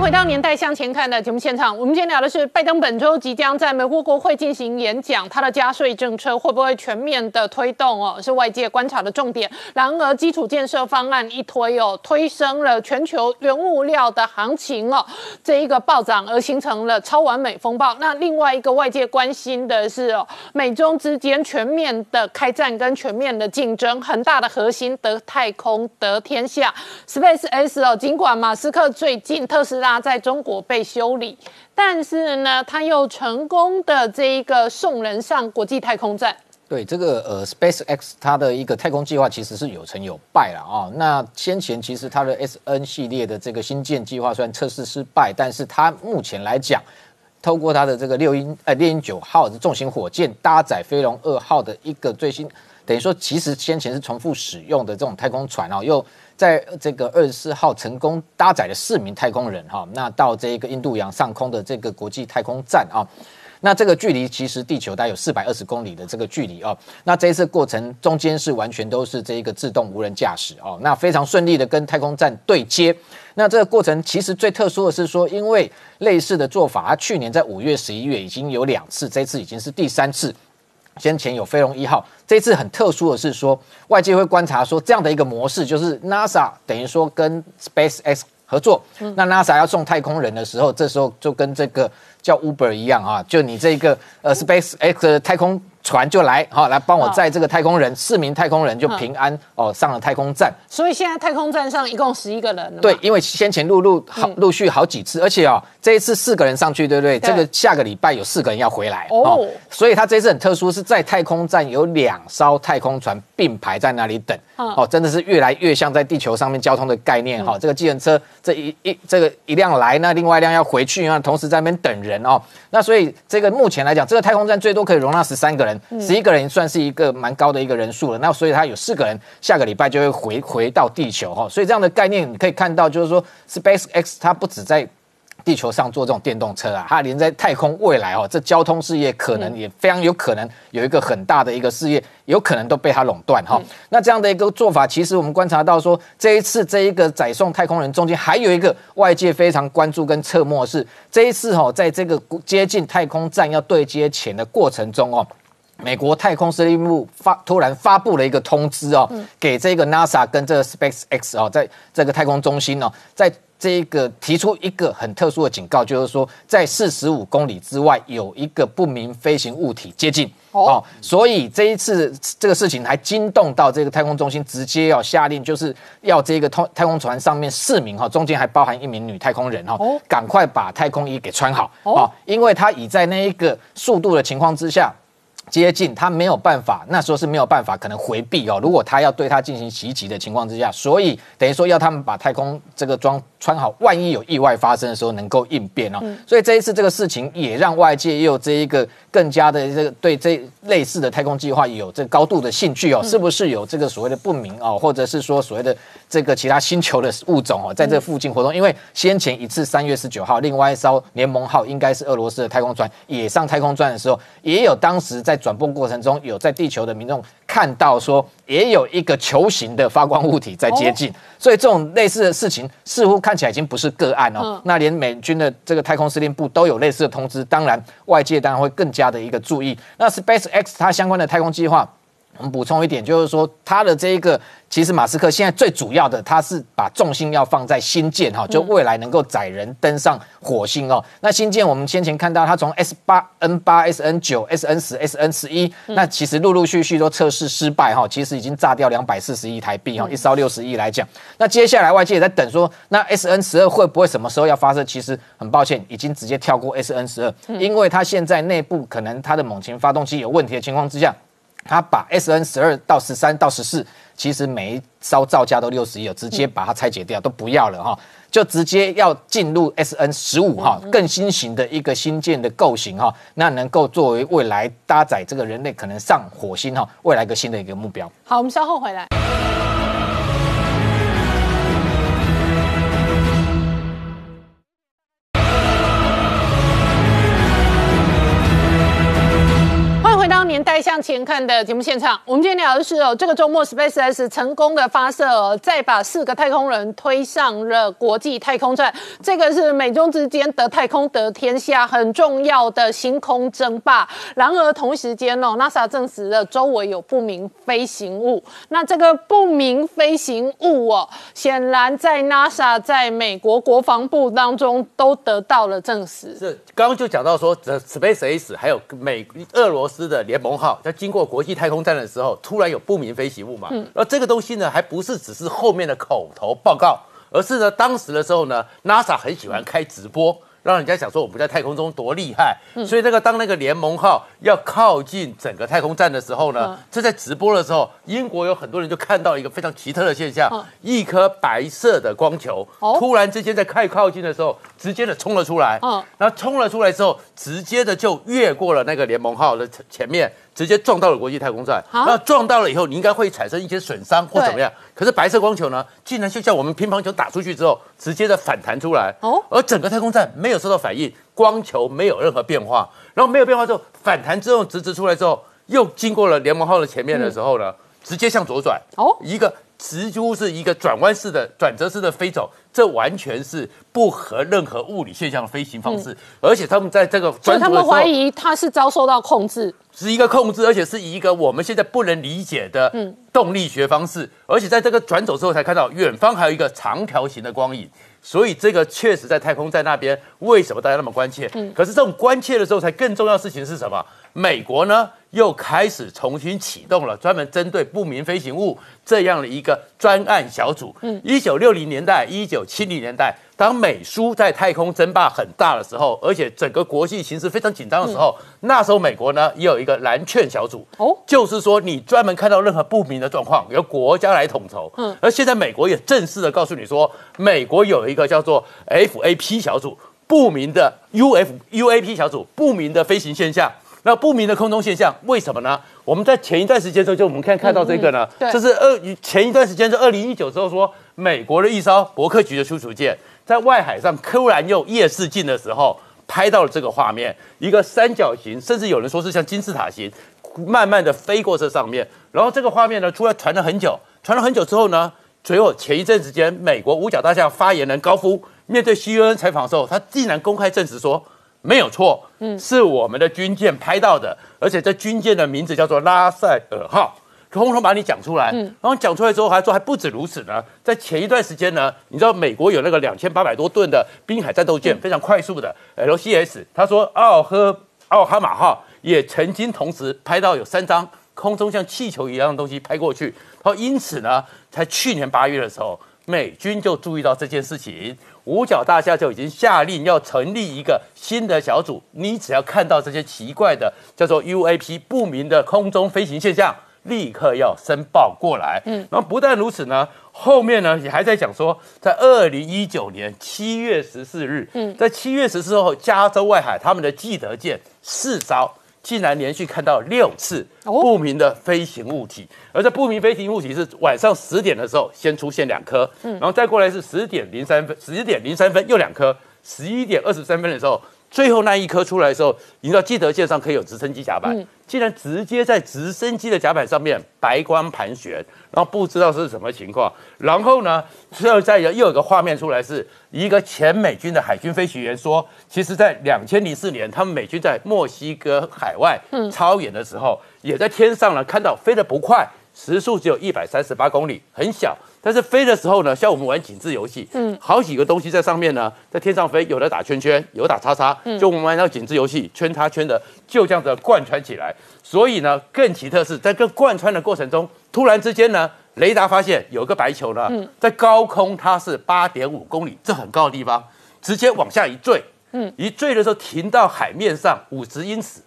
回到年代向前看的节目现场，我们今天聊的是拜登本周即将在美国国会进行演讲，他的加税政策会不会全面的推动哦？是外界观察的重点。然而，基础建设方案一推哦，推升了全球原物料的行情哦，这一个暴涨而形成了超完美风暴。那另外一个外界关心的是哦，美中之间全面的开战跟全面的竞争，很大的核心得太空得天下，Space X 哦，尽管马斯克最近特斯拉在在中国被修理，但是呢，他又成功的这一个送人上国际太空站。对这个呃，SpaceX 它的一个太空计划其实是有成有败了啊。那先前其实它的 SN 系列的这个新建计划虽然测试失败，但是它目前来讲，透过它的这个六鹰呃猎鹰九号的重型火箭搭载飞龙二号的一个最新，等于说其实先前是重复使用的这种太空船哦，又在这个二十四号成功搭载了四名太空人哈，那到这个印度洋上空的这个国际太空站啊。那这个距离其实地球大概有四百二十公里的这个距离哦。那这一次过程中间是完全都是这一个自动无人驾驶哦，那非常顺利的跟太空站对接。那这个过程其实最特殊的是说，因为类似的做法，它去年在五月、十一月已经有两次，这次已经是第三次。先前有飞龙一号，这次很特殊的是说，外界会观察说这样的一个模式，就是 NASA 等于说跟 SpaceX 合作，那 NASA 要送太空人的时候，这时候就跟这个。叫 Uber 一样啊，就你这个呃 Space X 的太空船就来哦，来帮我载这个太空人，四名太空人就平安哦上了太空站。所以现在太空站上一共十一个人。对，因为先前陆陆好陆续好几次，而且哦这一次四个人上去，对不对？这个下个礼拜有四个人要回来哦，所以他这次很特殊，是在太空站有两艘太空船并排在那里等。哦，真的是越来越像在地球上面交通的概念哈。这个计程车这一一这个一辆来，那另外一辆要回去啊，同时在那边等人。哦，那所以这个目前来讲，这个太空站最多可以容纳十三个人，十一个人算是一个蛮高的一个人数了。那所以它有四个人下个礼拜就会回回到地球哈。所以这样的概念你可以看到，就是说 SpaceX 它不止在。地球上做这种电动车啊，它连在太空未来哦，这交通事业可能也非常有可能有一个很大的一个事业，有可能都被它垄断哈。那这样的一个做法，其实我们观察到说，这一次这一个载送太空人中间还有一个外界非常关注跟侧目是，这一次哈，在这个接近太空站要对接前的过程中哦，美国太空司令部发突然发布了一个通知哦，给这个 NASA 跟这个 SpaceX 哦，在这个太空中心哦，在这个提出一个很特殊的警告，就是说在四十五公里之外有一个不明飞行物体接近哦，所以这一次这个事情还惊动到这个太空中心，直接要下令，就是要这个太太空船上面四名哈，中间还包含一名女太空人哈，赶快把太空衣给穿好哦，因为他已在那一个速度的情况之下。接近他没有办法，那时候是没有办法可能回避哦。如果他要对他进行袭击的情况之下，所以等于说要他们把太空这个装穿好，万一有意外发生的时候能够应变哦。所以这一次这个事情也让外界也有这一个更加的这个对这类似的太空计划有这高度的兴趣哦。是不是有这个所谓的不明哦，或者是说所谓的这个其他星球的物种哦，在这附近活动？因为先前一次三月十九号，另外一艘联盟号应该是俄罗斯的太空船也上太空转的时候，也有当时在。转播过程中有在地球的民众看到说，也有一个球形的发光物体在接近，所以这种类似的事情似乎看起来已经不是个案哦。那连美军的这个太空司令部都有类似的通知，当然外界当然会更加的一个注意。那 SpaceX 它相关的太空计划。我们补充一点，就是说它的这一个，其实马斯克现在最主要的，他是把重心要放在新建哈，就未来能够载人登上火星哦。那新建我们先前看到，它从 S 八、N 八、S N 九、S N 十、S N 十一，那其实陆陆续续都测试失败哈，其实已经炸掉两百四十亿台币哈，一烧六十亿来讲。那接下来外界也在等说，那 S N 十二会不会什么时候要发射？其实很抱歉，已经直接跳过 S N 十二，因为它现在内部可能它的猛禽发动机有问题的情况之下。他把 S N 十二到十三到十四，其实每一艘造价都六十亿，直接把它拆解掉，都不要了哈，就直接要进入 S N 十五哈，更新型的一个新建的构型哈，那能够作为未来搭载这个人类可能上火星哈，未来一个新的一个目标。好，我们稍后回来。年代向前看的节目现场，我们今天聊的是哦，这个周末 SpaceX 成功的发射，再把四个太空人推上了国际太空站。这个是美中之间得太空得天下很重要的星空争霸。然而同时间哦，NASA 证实了周围有不明飞行物。那这个不明飞行物哦，显然在 NASA 在美国国防部当中都得到了证实。是刚刚就讲到说，SpaceX 还有美俄罗斯的。联盟号在经过国际太空站的时候，突然有不明飞行物嘛？而这个东西呢，还不是只是后面的口头报告，而而是呢，当时的时候呢，NASA 很喜欢开直播。让人家想说我们在太空中多厉害，所以那个当那个联盟号要靠近整个太空站的时候呢，这在直播的时候，英国有很多人就看到一个非常奇特的现象，一颗白色的光球突然之间在快靠近的时候，直接的冲了出来，然后冲了出来之后，直接的就越过了那个联盟号的前面。直接撞到了国际太空站，那撞到了以后，你应该会产生一些损伤或怎么样？可是白色光球呢，竟然就像我们乒乓球打出去之后，直接的反弹出来，哦，而整个太空站没有受到反应，光球没有任何变化，然后没有变化之后，反弹之后直直出来之后，又经过了联盟号的前面的时候呢，直接向左转，哦，一个。几乎是一个转弯式的、转折式的飞走，这完全是不合任何物理现象的飞行方式。而且他们在这个，所以他们怀疑它是遭受到控制，是一个控制，而且是一个我们现在不能理解的动力学方式。而且在这个转走之后，才看到远方还有一个长条形的光影。所以这个确实在太空在那边，为什么大家那么关切？可是这种关切的时候，才更重要的事情是什么？美国呢？又开始重新启动了专门针对不明飞行物这样的一个专案小组。嗯，一九六零年代、一九七零年代，当美苏在太空争霸很大的时候，而且整个国际形势非常紧张的时候，那时候美国呢也有一个蓝券小组。哦，就是说你专门看到任何不明的状况，由国家来统筹。嗯，而现在美国也正式的告诉你说，美国有一个叫做 FAP 小组，不明的 UF UAP 小组，不明的飞行现象。那不明的空中现象，为什么呢？我们在前一段时间的时候，就我们看看到这个呢，这是二前一段时间，是二零一九之后说，美国的一艘伯克级的驱逐舰在外海上突然用夜视镜的时候拍到了这个画面，一个三角形，甚至有人说是像金字塔形，慢慢的飞过这上面，然后这个画面呢，出来传了很久，传了很久之后呢，最后前一阵时间，美国五角大厦发言人高夫面对 CNN 采访的时候，他竟然公开证实说。没有错，嗯，是我们的军舰拍到的，而且这军舰的名字叫做拉塞尔号，通通把你讲出来，嗯，然后讲出来之后还说还不止如此呢，在前一段时间呢，你知道美国有那个两千八百多吨的滨海战斗舰，非常快速的 LCS，他说奥赫奥哈马号也曾经同时拍到有三张空中像气球一样的东西拍过去，他说因此呢，在去年八月的时候，美军就注意到这件事情。五角大厦就已经下令要成立一个新的小组，你只要看到这些奇怪的叫做 UAP 不明的空中飞行现象，立刻要申报过来。嗯，然后不但如此呢，后面呢也还在讲说，在二零一九年七月十四日，嗯，在七月十四号，加州外海他们的记得舰四艘。竟然连续看到六次不明的飞行物体，而这不明飞行物体是晚上十点的时候先出现两颗，然后再过来是十点零三分，十点零三分又两颗，十一点二十三分的时候。最后那一颗出来的时候，你知道基德舰上可以有直升机甲板，竟然直接在直升机的甲板上面白光盘旋，然后不知道是什么情况。然后呢，现在又有个画面出来，是一个前美军的海军飞行员说，其实在两千零四年，他们美军在墨西哥海外超演的时候，也在天上呢看到飞得不快，时速只有一百三十八公里，很小。但是飞的时候呢，像我们玩井字游戏，嗯，好几个东西在上面呢，在天上飞，有的打圈圈，有打叉叉，就我们玩那个景致游戏，圈叉圈的，就这样子贯穿起来。所以呢，更奇特是在这贯穿的过程中，突然之间呢，雷达发现有个白球呢，在高空它是八点五公里，这很高的地方，直接往下一坠，嗯，一坠的时候停到海面上五十英尺。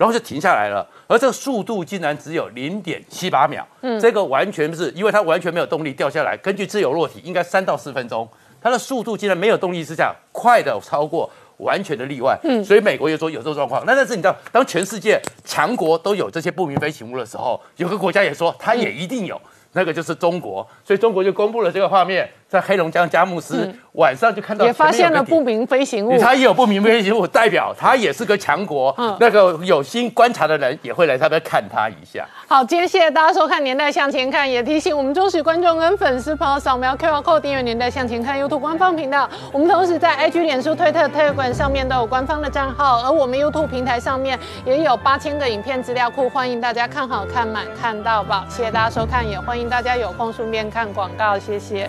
然后就停下来了，而这个速度竟然只有零点七八秒，嗯，这个完全是因为它完全没有动力掉下来。根据自由落体，应该三到四分钟，它的速度竟然没有动力之下快的超过完全的例外，嗯，所以美国又说有这种状况。那但是你知道，当全世界强国都有这些不明飞行物的时候，有个国家也说它也一定有，那个就是中国，所以中国就公布了这个画面。在黑龙江佳木斯晚上就看到也发现了不明飞行物，他也有不明飞行物，代表他也是个强国。嗯，那个有心观察的人也会来那边看他一下。好，今天谢谢大家收看《年代向前看》，也提醒我们忠实观众跟粉丝朋友扫描 QR Code 订阅《年代向前看》YouTube 官方频道。我们同时在 IG、脸书、推特、推管上面都有官方的账号，而我们 YouTube 平台上面也有八千个影片资料库，欢迎大家看好看满看到饱。谢谢大家收看，也欢迎大家有空顺便看广告，谢谢。